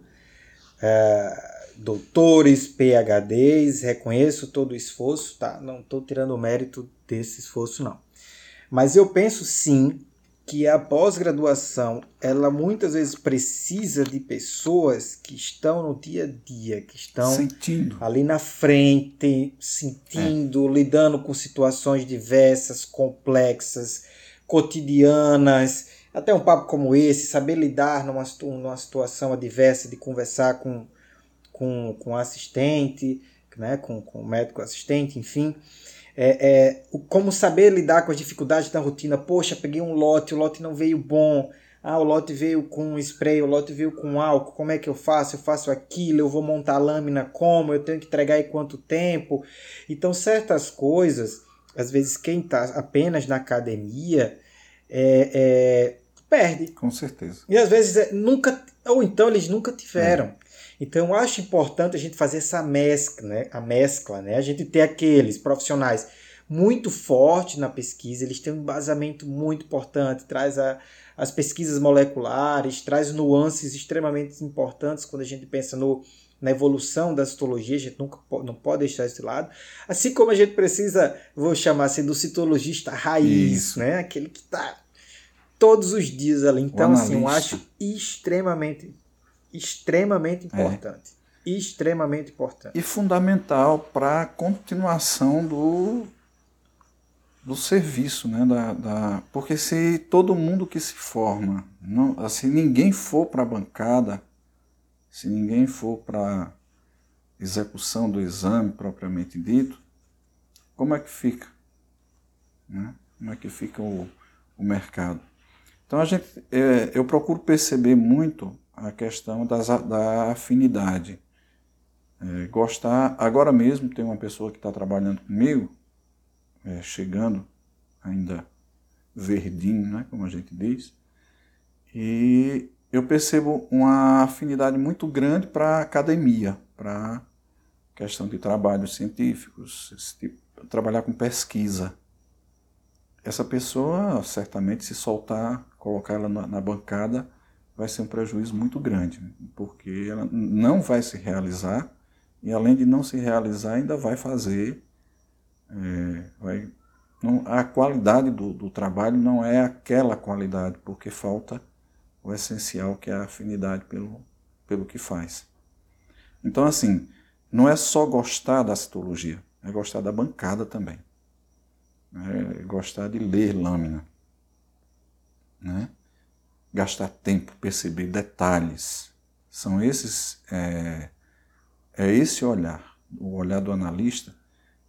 Speaker 2: é, doutores, PHDs, reconheço todo o esforço, tá? Não estou tirando o mérito desse esforço, não. Mas eu penso sim que a pós-graduação, ela muitas vezes precisa de pessoas que estão no dia a dia, que estão
Speaker 1: sentindo.
Speaker 2: ali na frente, sentindo, é. lidando com situações diversas, complexas, cotidianas, até um papo como esse, saber lidar numa, numa situação adversa de conversar com, com, com assistente, né, com, com médico assistente, enfim. é, é, como saber lidar com as dificuldades da rotina. Poxa, peguei um lote, o lote não veio bom. Ah, o lote veio com spray, o lote veio com álcool. Como é que eu faço? Eu faço aquilo, eu vou montar a lâmina como? Eu tenho que entregar em quanto tempo? Então, certas coisas, às vezes, quem está apenas na academia é, é, perde.
Speaker 1: Com certeza.
Speaker 2: E às vezes é, nunca, ou então eles nunca tiveram. É. Então eu acho importante a gente fazer essa mescla, né? A mescla, né? A gente ter aqueles profissionais muito fortes na pesquisa, eles têm um embasamento muito importante, traz a, as pesquisas moleculares, traz nuances extremamente importantes quando a gente pensa no, na evolução da citologia, a gente nunca não pode deixar esse lado. Assim como a gente precisa, vou chamar assim, do citologista raiz, Isso. né? Aquele que está todos os dias ali. Então, assim, eu acho extremamente extremamente importante. É. Extremamente importante.
Speaker 1: E fundamental para a continuação do, do serviço, né? Da, da, porque se todo mundo que se forma, não, se assim, ninguém for para a bancada, se ninguém for para execução do exame propriamente dito, como é que fica? Né? Como é que fica o, o mercado? Então a gente, é, eu procuro perceber muito a questão das, da afinidade. É, gostar. Agora mesmo tem uma pessoa que está trabalhando comigo, é, chegando ainda verdinho, né, como a gente diz, e eu percebo uma afinidade muito grande para academia, para questão de trabalhos científicos, tipo, trabalhar com pesquisa. Essa pessoa, certamente, se soltar, colocar ela na, na bancada, vai ser um prejuízo muito grande, porque ela não vai se realizar e além de não se realizar ainda vai fazer, é, vai, não, a qualidade do, do trabalho não é aquela qualidade, porque falta o essencial que é a afinidade pelo, pelo que faz. Então assim, não é só gostar da citologia, é gostar da bancada também. É gostar de ler lâmina. Né? gastar tempo, perceber detalhes. São esses, é, é esse olhar, o olhar do analista,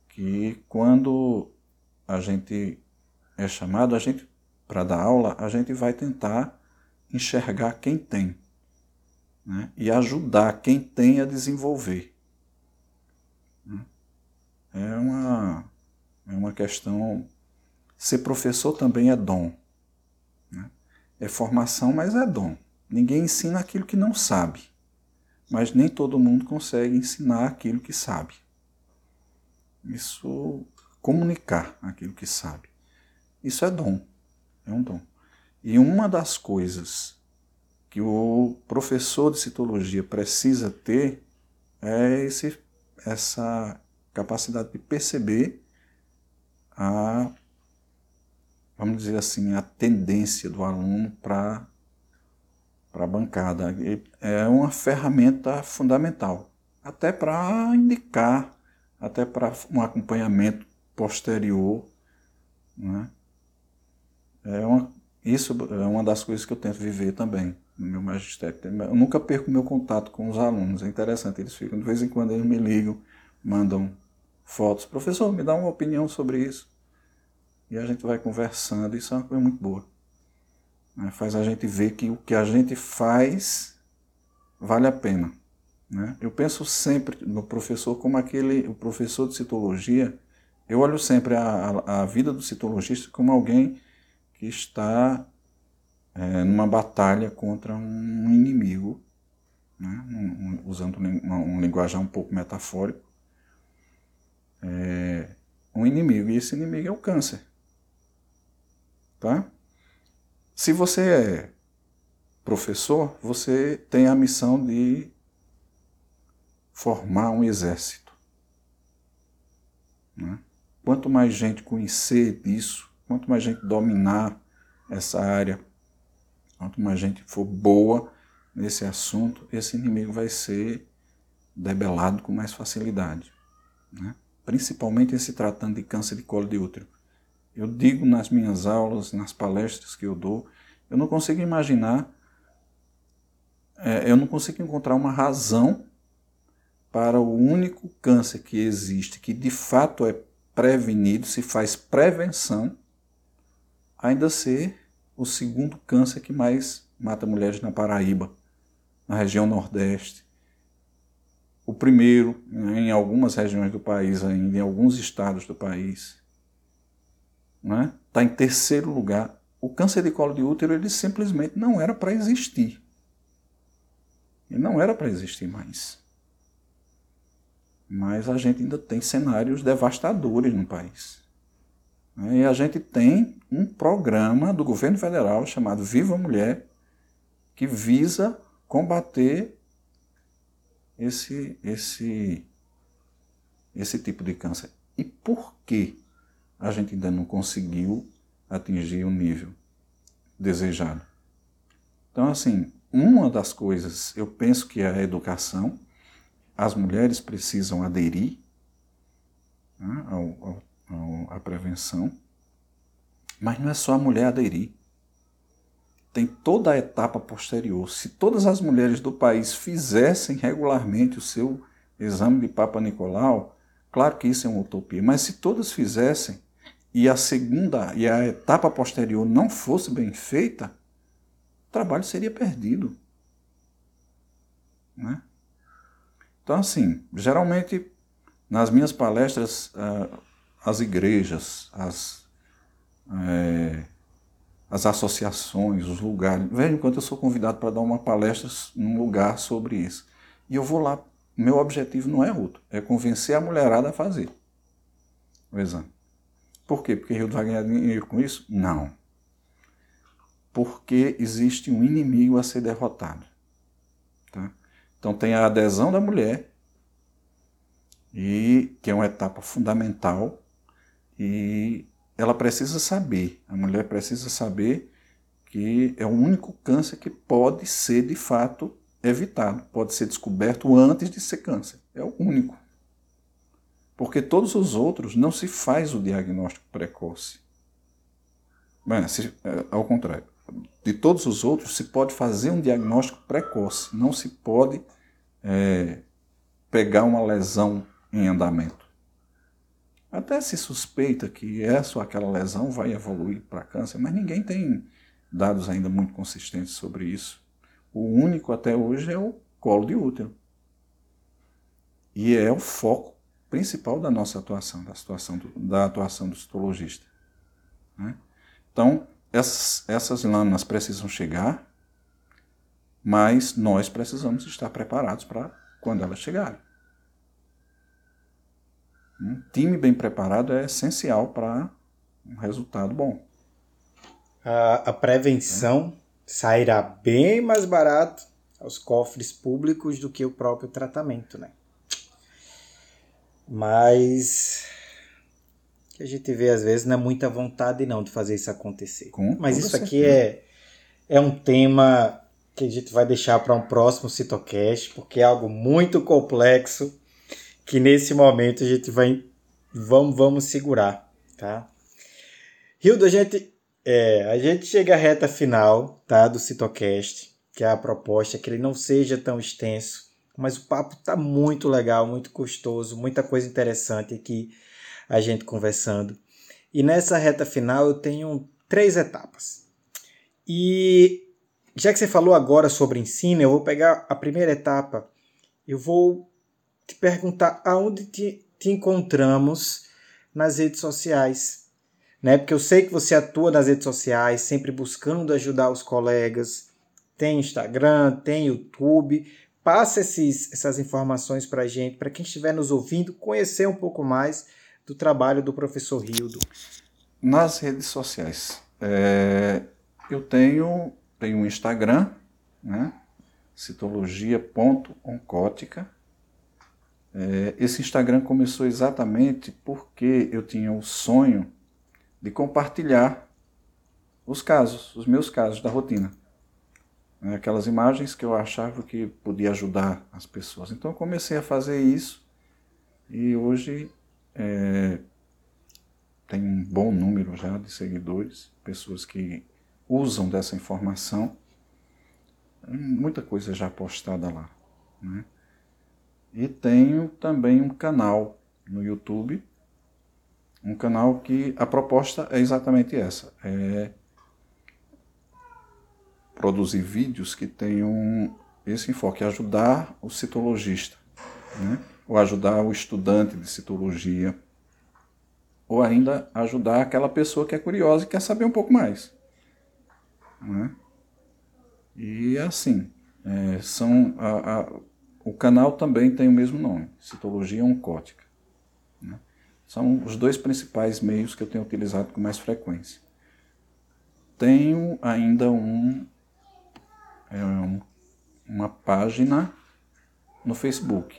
Speaker 1: que quando a gente é chamado, a gente para dar aula, a gente vai tentar enxergar quem tem né? e ajudar quem tem a desenvolver. É uma, é uma questão. Ser professor também é dom. É formação, mas é dom. Ninguém ensina aquilo que não sabe. Mas nem todo mundo consegue ensinar aquilo que sabe. Isso, comunicar aquilo que sabe. Isso é dom. É um dom. E uma das coisas que o professor de citologia precisa ter é esse, essa capacidade de perceber a vamos dizer assim, a tendência do aluno para a bancada. É uma ferramenta fundamental, até para indicar, até para um acompanhamento posterior. Né? É uma, isso é uma das coisas que eu tento viver também no meu magistério. Eu nunca perco meu contato com os alunos, é interessante, eles ficam, de vez em quando eles me ligam, mandam fotos. Professor, me dá uma opinião sobre isso e a gente vai conversando. Isso é uma coisa muito boa. Né? Faz a gente ver que o que a gente faz vale a pena. Né? Eu penso sempre no professor como aquele, o professor de citologia. Eu olho sempre a, a, a vida do citologista como alguém que está é, numa batalha contra um inimigo, né? um, um, usando um, um linguajar um pouco metafórico. É, um inimigo, e esse inimigo é o câncer. Tá? Se você é professor, você tem a missão de formar um exército. Né? Quanto mais gente conhecer disso, quanto mais gente dominar essa área, quanto mais gente for boa nesse assunto, esse inimigo vai ser debelado com mais facilidade. Né? Principalmente se tratando de câncer de colo de útero. Eu digo nas minhas aulas, nas palestras que eu dou, eu não consigo imaginar, é, eu não consigo encontrar uma razão para o único câncer que existe, que de fato é prevenido, se faz prevenção, ainda ser o segundo câncer que mais mata mulheres na Paraíba, na região Nordeste. O primeiro em algumas regiões do país ainda, em alguns estados do país. Está né? Tá em terceiro lugar. O câncer de colo de útero ele simplesmente não era para existir. Ele não era para existir mais. Mas a gente ainda tem cenários devastadores no país. Né? E a gente tem um programa do governo federal chamado Viva Mulher, que visa combater esse, esse, esse tipo de câncer. E por que a gente ainda não conseguiu atingir o nível desejado? Então, assim, uma das coisas, eu penso que é a educação, as mulheres precisam aderir né, ao, ao, à prevenção, mas não é só a mulher aderir. Tem toda a etapa posterior. Se todas as mulheres do país fizessem regularmente o seu exame de Papa Nicolau, claro que isso é uma utopia, mas se todas fizessem e a segunda e a etapa posterior não fosse bem feita, o trabalho seria perdido. Né? Então, assim, geralmente nas minhas palestras, uh, as igrejas, as, é, as associações, os lugares. Veja, enquanto eu sou convidado para dar uma palestra num lugar sobre isso. E eu vou lá, meu objetivo não é outro, é convencer a mulherada a fazer o exame. Por quê? Porque Rio vai ganhar dinheiro com isso? Não. Porque existe um inimigo a ser derrotado. Tá? Então tem a adesão da mulher, e que é uma etapa fundamental, e ela precisa saber, a mulher precisa saber que é o único câncer que pode ser de fato evitado, pode ser descoberto antes de ser câncer. É o único. Porque todos os outros não se faz o diagnóstico precoce. Bem, se, é, ao contrário. De todos os outros se pode fazer um diagnóstico precoce, não se pode é, pegar uma lesão em andamento. Até se suspeita que essa ou aquela lesão vai evoluir para câncer, mas ninguém tem dados ainda muito consistentes sobre isso. O único até hoje é o colo de útero. E é o foco principal da nossa atuação, da, situação do, da atuação do citologista. Né? Então, essas, essas lâminas precisam chegar mas nós precisamos estar preparados para quando elas chegarem. Um time bem preparado é essencial para um resultado bom.
Speaker 2: A, a prevenção é. sairá bem mais barato aos cofres públicos do que o próprio tratamento, né? Mas que a gente vê às vezes não é muita vontade não de fazer isso acontecer. Com Mas isso certeza. aqui é, é um tema que a gente vai deixar para um próximo Citocast, porque é algo muito complexo que nesse momento a gente vai vamos, vamos segurar, tá? Hildo, a gente, é, a gente chega à reta final tá, do Citocast, que é a proposta que ele não seja tão extenso, mas o papo tá muito legal, muito gostoso, muita coisa interessante aqui a gente conversando. E nessa reta final eu tenho três etapas. E já que você falou agora sobre ensino, eu vou pegar a primeira etapa. Eu vou te perguntar aonde te, te encontramos nas redes sociais. Né? Porque eu sei que você atua nas redes sociais, sempre buscando ajudar os colegas. Tem Instagram, tem YouTube. Passa esses, essas informações para a gente, para quem estiver nos ouvindo, conhecer um pouco mais do trabalho do professor Rildo.
Speaker 1: Nas redes sociais, é, eu tenho tem um Instagram, né? citologia.oncótica. É, esse Instagram começou exatamente porque eu tinha o sonho de compartilhar os casos, os meus casos da rotina. Né? Aquelas imagens que eu achava que podia ajudar as pessoas. Então eu comecei a fazer isso e hoje é, tem um bom número já de seguidores, pessoas que usam dessa informação. Muita coisa já postada lá. Né? E tenho também um canal no YouTube Um canal que a proposta é exatamente essa, é produzir vídeos que tenham esse enfoque, ajudar o citologista, né? ou ajudar o estudante de citologia, ou ainda ajudar aquela pessoa que é curiosa e quer saber um pouco mais. Né? E assim, é, são a, a, o canal também tem o mesmo nome, Citologia Oncótica. Né? São os dois principais meios que eu tenho utilizado com mais frequência. Tenho ainda um, é, um uma página no Facebook.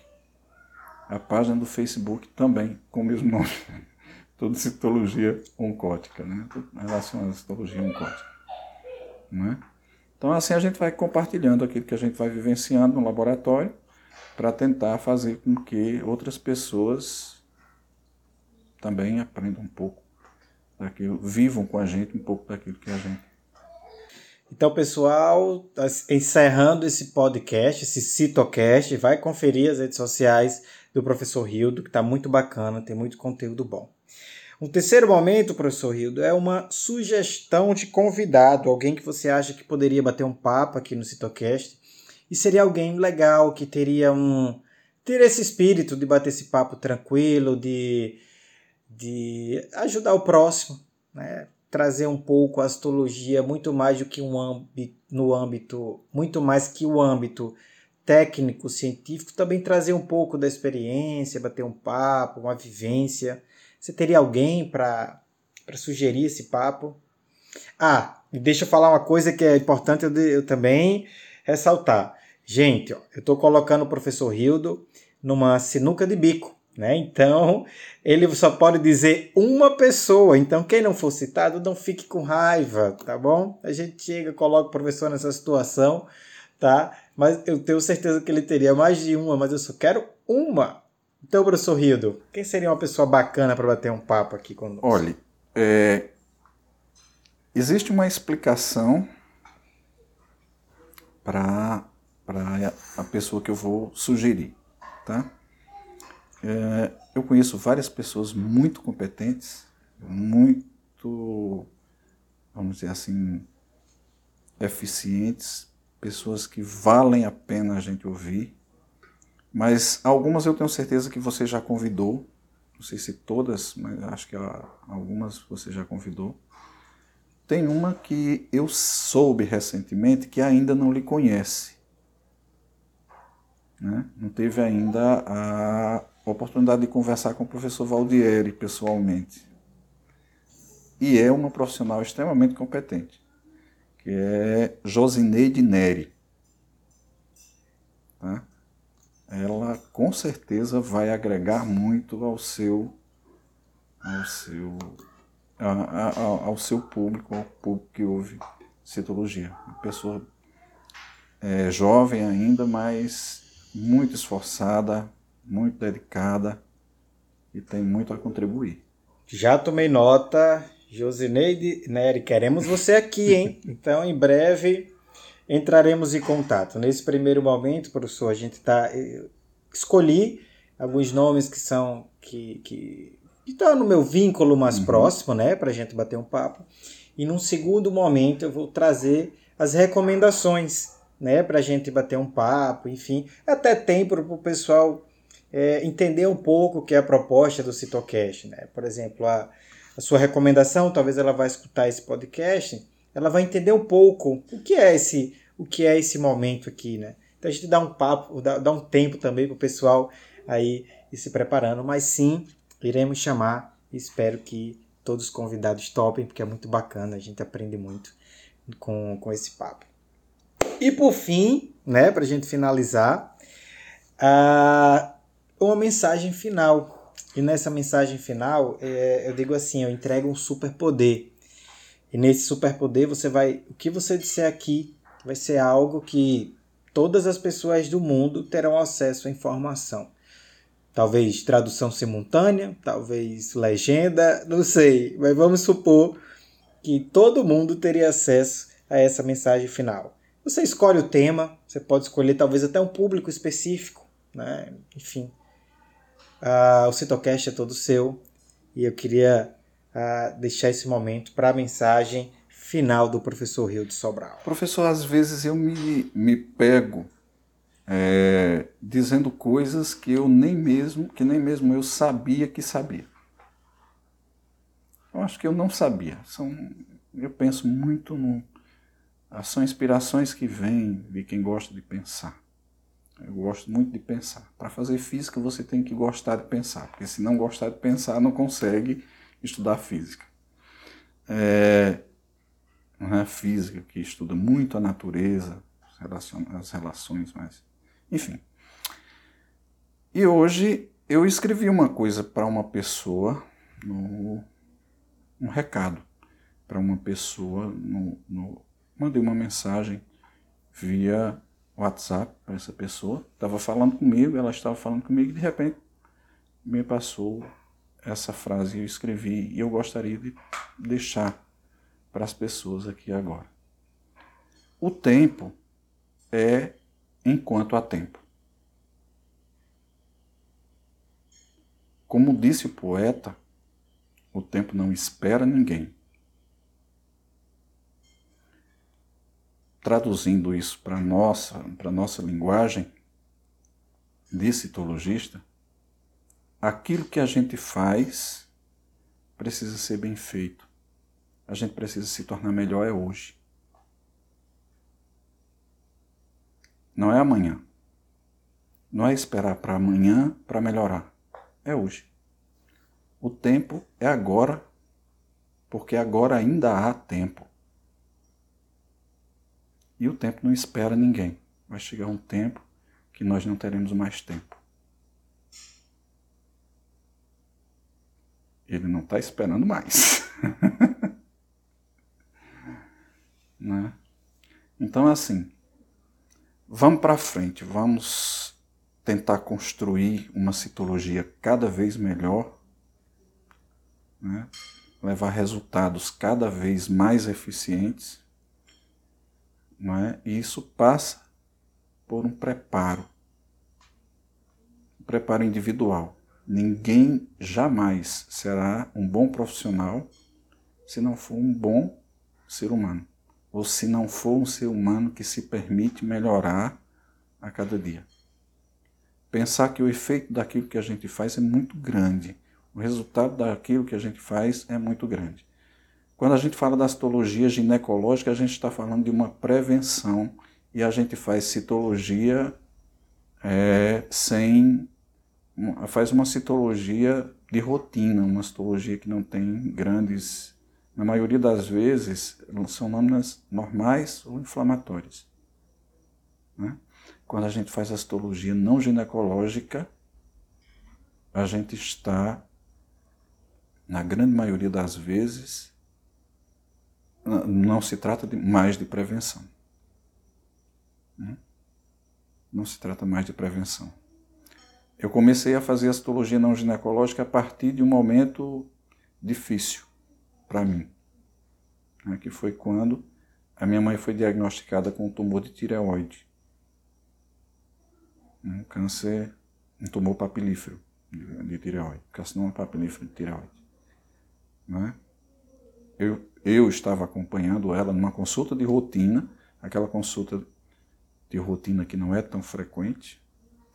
Speaker 1: A página do Facebook também com o mesmo nome. Tudo citologia oncótica, né? Tudo relacionado à citologia oncótica. Né? Então assim a gente vai compartilhando aquilo que a gente vai vivenciando no laboratório para tentar fazer com que outras pessoas também aprendam um pouco daquilo, vivam com a gente um pouco daquilo que a gente
Speaker 2: então, pessoal, tá encerrando esse podcast, esse CitoCast, vai conferir as redes sociais do professor Rildo, que está muito bacana, tem muito conteúdo bom. Um terceiro momento, professor Rildo, é uma sugestão de convidado, alguém que você acha que poderia bater um papo aqui no CitoCast, e seria alguém legal, que teria um ter esse espírito de bater esse papo tranquilo, de, de ajudar o próximo, né? Trazer um pouco a astrologia muito mais do que um âmbito, no âmbito, muito mais que o âmbito técnico, científico, também trazer um pouco da experiência, bater um papo, uma vivência. Você teria alguém para sugerir esse papo? Ah, e deixa eu falar uma coisa que é importante eu, eu também ressaltar. Gente, ó, eu estou colocando o professor Hildo numa sinuca de bico. Né? Então, ele só pode dizer uma pessoa. Então, quem não for citado, não fique com raiva, tá bom? A gente chega, coloca o professor nessa situação, tá? Mas eu tenho certeza que ele teria mais de uma, mas eu só quero uma. Então, professor Rildo, quem seria uma pessoa bacana para bater um papo aqui conosco?
Speaker 1: Olha, é... existe uma explicação para a pessoa que eu vou sugerir, tá? É, eu conheço várias pessoas muito competentes, muito, vamos dizer assim, eficientes, pessoas que valem a pena a gente ouvir, mas algumas eu tenho certeza que você já convidou, não sei se todas, mas acho que algumas você já convidou. Tem uma que eu soube recentemente que ainda não lhe conhece. Né? Não teve ainda a a oportunidade de conversar com o professor Valdieri pessoalmente. E é uma profissional extremamente competente, que é Josineide Neri. Tá? Ela com certeza vai agregar muito ao seu ao seu ao seu público, ao público que ouve citologia. Uma pessoa é, jovem ainda, mas muito esforçada, muito dedicada e tem muito a contribuir.
Speaker 2: Já tomei nota, Josineide Neri, queremos você aqui, hein? Então, em breve entraremos em contato. Nesse primeiro momento, professor, a gente está eh, escolhi alguns nomes que são que que estão no meu vínculo mais uhum. próximo, né, para a gente bater um papo. E num segundo momento eu vou trazer as recomendações, né, para a gente bater um papo, enfim, até tempo para o pessoal é, entender um pouco o que é a proposta do Citocast. Né? Por exemplo, a, a sua recomendação, talvez ela vai escutar esse podcast, ela vai entender um pouco o que é esse, o que é esse momento aqui, né? Então a gente dá um papo, dá, dá um tempo também para o pessoal aí ir se preparando, mas sim, iremos chamar, espero que todos os convidados topem, porque é muito bacana, a gente aprende muito com, com esse papo. E por fim, né, para a gente finalizar, uh, uma mensagem final. E nessa mensagem final, é, eu digo assim: eu entrego um superpoder. E nesse superpoder, você vai. O que você disser aqui vai ser algo que todas as pessoas do mundo terão acesso à informação. Talvez tradução simultânea, talvez legenda, não sei. Mas vamos supor que todo mundo teria acesso a essa mensagem final. Você escolhe o tema, você pode escolher talvez até um público específico, né? enfim. Uh, o Citocast é todo seu. e eu queria uh, deixar esse momento para a mensagem final do professor Rio de Sobral.
Speaker 1: Professor, às vezes eu me, me pego é, dizendo coisas que eu nem mesmo, que nem mesmo eu sabia que sabia. Eu acho que eu não sabia. São, eu penso muito no, são inspirações que vêm de quem gosta de pensar. Eu gosto muito de pensar. Para fazer física você tem que gostar de pensar, porque se não gostar de pensar não consegue estudar física. É, é física que estuda muito a natureza, as relações, mas enfim. E hoje eu escrevi uma coisa para uma pessoa, no, um recado para uma pessoa, no, no, mandei uma mensagem via WhatsApp para essa pessoa, estava falando comigo, ela estava falando comigo e de repente me passou essa frase eu escrevi e eu gostaria de deixar para as pessoas aqui agora. O tempo é enquanto há tempo. Como disse o poeta, o tempo não espera ninguém. Traduzindo isso para nossa, para nossa linguagem de citologista, aquilo que a gente faz precisa ser bem feito. A gente precisa se tornar melhor é hoje. Não é amanhã. Não é esperar para amanhã para melhorar. É hoje. O tempo é agora, porque agora ainda há tempo. E o tempo não espera ninguém. Vai chegar um tempo que nós não teremos mais tempo. Ele não está esperando mais. né? Então, assim, Vamos para frente, vamos tentar construir uma citologia cada vez melhor, né? levar resultados cada vez mais eficientes, né? e isso passa por um preparo, um preparo individual. Ninguém jamais será um bom profissional se não for um bom ser humano ou se não for um ser humano que se permite melhorar a cada dia. Pensar que o efeito daquilo que a gente faz é muito grande, o resultado daquilo que a gente faz é muito grande. Quando a gente fala da citologia ginecológica, a gente está falando de uma prevenção e a gente faz citologia é, sem. faz uma citologia de rotina, uma citologia que não tem grandes na maioria das vezes, são lâminas normais ou inflamatórias. Né? Quando a gente faz a citologia não ginecológica, a gente está, na grande maioria das vezes, não se trata mais de prevenção. Né? Não se trata mais de prevenção. Eu comecei a fazer a citologia não ginecológica a partir de um momento difícil para mim, né, que foi quando a minha mãe foi diagnosticada com um tumor de tireoide, um câncer, um tumor papilífero de, de tireoide, carcinoma papilífero de tireoide. Né? Eu, eu estava acompanhando ela numa consulta de rotina, aquela consulta de rotina que não é tão frequente,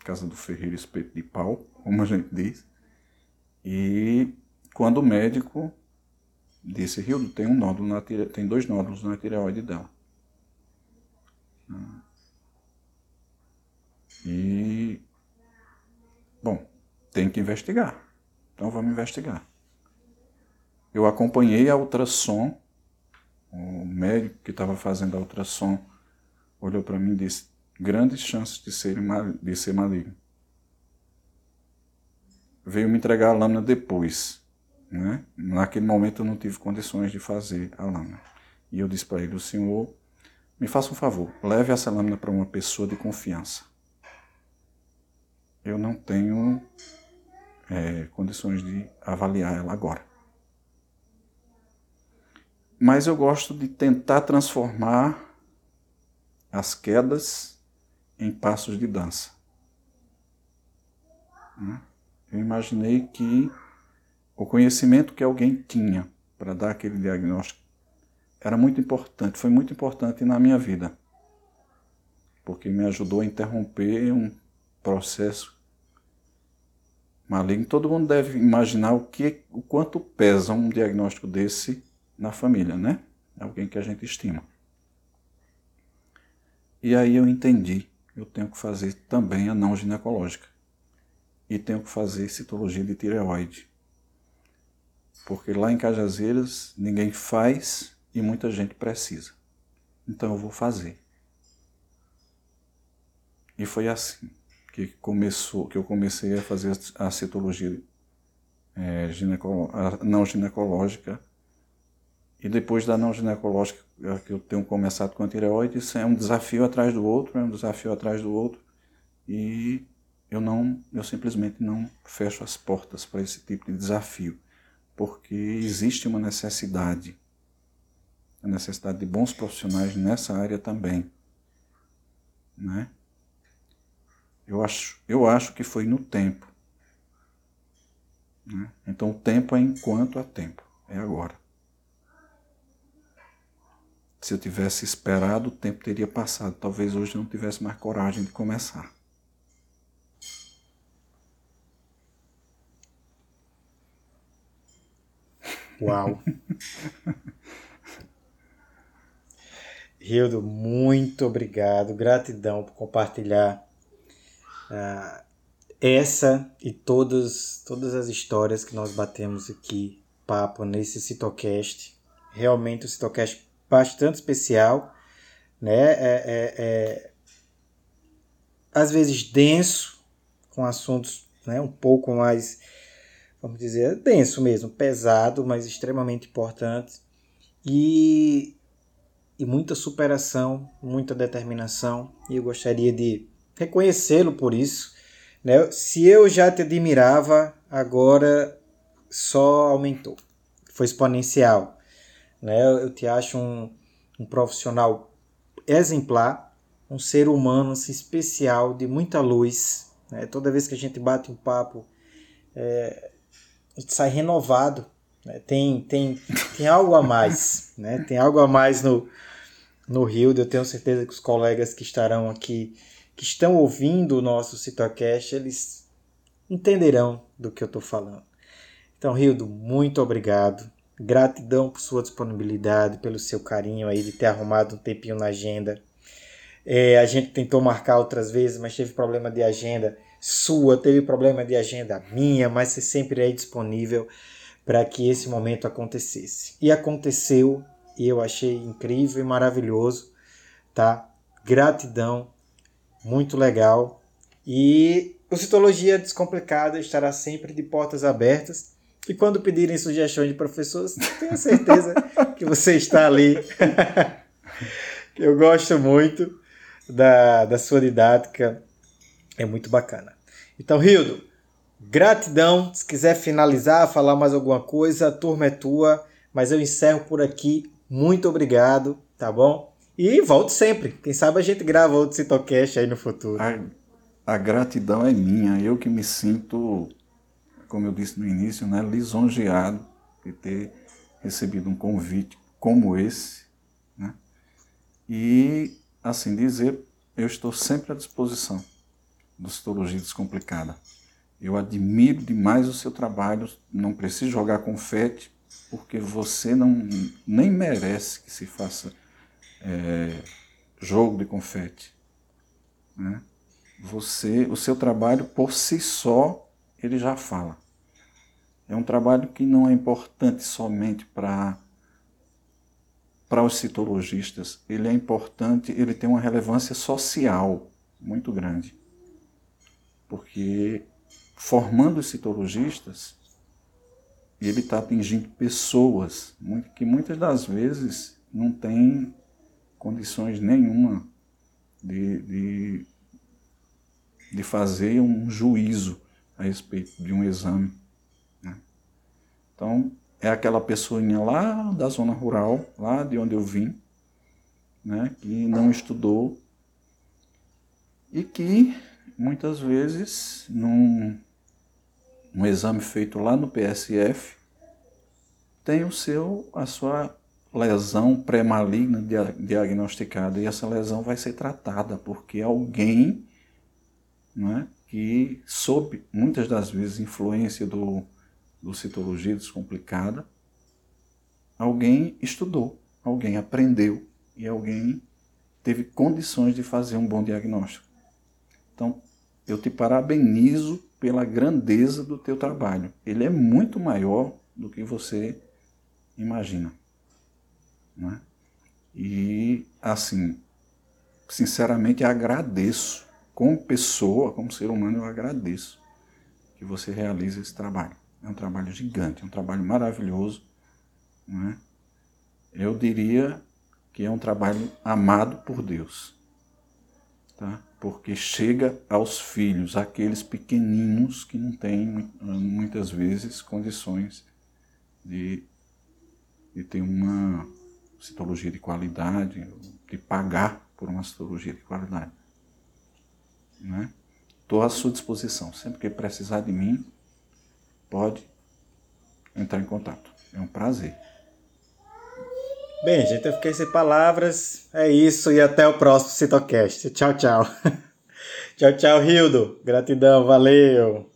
Speaker 1: casa do ferreiro espeto de pau, como a gente diz, e quando o médico disse, Rio tem um nódulo na tire... tem dois nódulos na tireoide dela. E bom, tem que investigar. Então vamos investigar. Eu acompanhei a ultrassom. O médico que estava fazendo a ultrassom olhou para mim e disse: grandes chances de ser, de ser maligno. Veio me entregar a lâmina depois. Né? Naquele momento eu não tive condições de fazer a lâmina. E eu disse para ele: o senhor, me faça um favor, leve essa lâmina para uma pessoa de confiança. Eu não tenho é, condições de avaliar ela agora. Mas eu gosto de tentar transformar as quedas em passos de dança. Né? Eu imaginei que o conhecimento que alguém tinha para dar aquele diagnóstico era muito importante, foi muito importante na minha vida, porque me ajudou a interromper um processo maligno. Todo mundo deve imaginar o que, o quanto pesa um diagnóstico desse na família, né? Alguém que a gente estima. E aí eu entendi, eu tenho que fazer também a não ginecológica e tenho que fazer citologia de tireoide. Porque lá em Cajazeiras ninguém faz e muita gente precisa. Então eu vou fazer. E foi assim que começou, que eu comecei a fazer a citologia é, não ginecológica. E depois da não ginecológica, que eu tenho começado com a tireoide, isso é um desafio atrás do outro, é um desafio atrás do outro. E eu não, eu simplesmente não fecho as portas para esse tipo de desafio, porque existe uma necessidade, a necessidade de bons profissionais nessa área também, né? Eu acho, eu acho que foi no tempo. Né? Então o tempo é enquanto há tempo, é agora. Se eu tivesse esperado, o tempo teria passado. Talvez hoje eu não tivesse mais coragem de começar.
Speaker 2: Uau! Rildo, muito obrigado, gratidão por compartilhar uh, essa e todas, todas as histórias que nós batemos aqui, papo, nesse Citocast. Realmente um Citocast bastante especial, né? É, é, é, às vezes denso, com assuntos né, um pouco mais vamos dizer, denso mesmo, pesado, mas extremamente importante. E, e muita superação, muita determinação. E eu gostaria de reconhecê-lo por isso. Né? Se eu já te admirava, agora só aumentou. Foi exponencial. Né? Eu te acho um, um profissional exemplar, um ser humano assim, especial, de muita luz. Né? Toda vez que a gente bate um papo, é, a gente sai renovado. Né? Tem, tem, tem algo a mais. Né? Tem algo a mais no, no Rio. Eu tenho certeza que os colegas que estarão aqui, que estão ouvindo o nosso Citocast, eles entenderão do que eu estou falando. Então, Rildo, muito obrigado. Gratidão por sua disponibilidade, pelo seu carinho aí de ter arrumado um tempinho na agenda. É, a gente tentou marcar outras vezes, mas teve problema de agenda sua, teve problema de agenda minha, mas você sempre é disponível para que esse momento acontecesse. E aconteceu, e eu achei incrível e maravilhoso, tá? Gratidão, muito legal. E o Citologia Descomplicada estará sempre de portas abertas. E quando pedirem sugestões de professores, tenho certeza que você está ali. eu gosto muito da, da sua didática é muito bacana. Então, Rildo, gratidão. Se quiser finalizar, falar mais alguma coisa, a turma é tua. Mas eu encerro por aqui. Muito obrigado, tá bom? E volte sempre. Quem sabe a gente grava outro Citocast aí no futuro.
Speaker 1: A, a gratidão é minha. Eu que me sinto, como eu disse no início, né, lisonjeado de ter recebido um convite como esse. Né? E, assim dizer, eu estou sempre à disposição do Citologia Descomplicada. Eu admiro demais o seu trabalho, não preciso jogar confete, porque você não nem merece que se faça é, jogo de confete. Né? Você, o seu trabalho por si só, ele já fala. É um trabalho que não é importante somente para para os citologistas, ele é importante, ele tem uma relevância social muito grande porque formando os citologistas, ele está atingindo pessoas que muitas das vezes não têm condições nenhuma de, de, de fazer um juízo a respeito de um exame. Então, é aquela pessoinha lá da zona rural, lá de onde eu vim, né, que não estudou e que muitas vezes, num, num exame feito lá no PSF, tem o seu, a sua lesão pré-maligna diagnosticada. E essa lesão vai ser tratada porque alguém né, que sob muitas das vezes influência do, do citologia descomplicada, alguém estudou, alguém aprendeu e alguém teve condições de fazer um bom diagnóstico. Então, eu te parabenizo pela grandeza do teu trabalho. Ele é muito maior do que você imagina. Né? E, assim, sinceramente agradeço, como pessoa, como ser humano, eu agradeço que você realize esse trabalho. É um trabalho gigante, é um trabalho maravilhoso. Né? Eu diria que é um trabalho amado por Deus. Tá? Porque chega aos filhos, aqueles pequeninos que não têm muitas vezes condições de, de ter uma citologia de qualidade, de pagar por uma citologia de qualidade. Estou né? à sua disposição. Sempre que precisar de mim, pode entrar em contato. É um prazer.
Speaker 2: Bem, gente, eu fiquei sem palavras. É isso e até o próximo Citocast. Tchau, tchau. tchau, tchau, Rildo. Gratidão, valeu.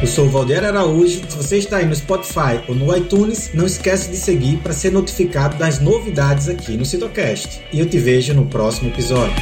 Speaker 2: Eu sou o Valdir Araújo. Se você está aí no Spotify ou no iTunes, não esquece de seguir para ser notificado das novidades aqui no Citocast. E eu te vejo no próximo episódio.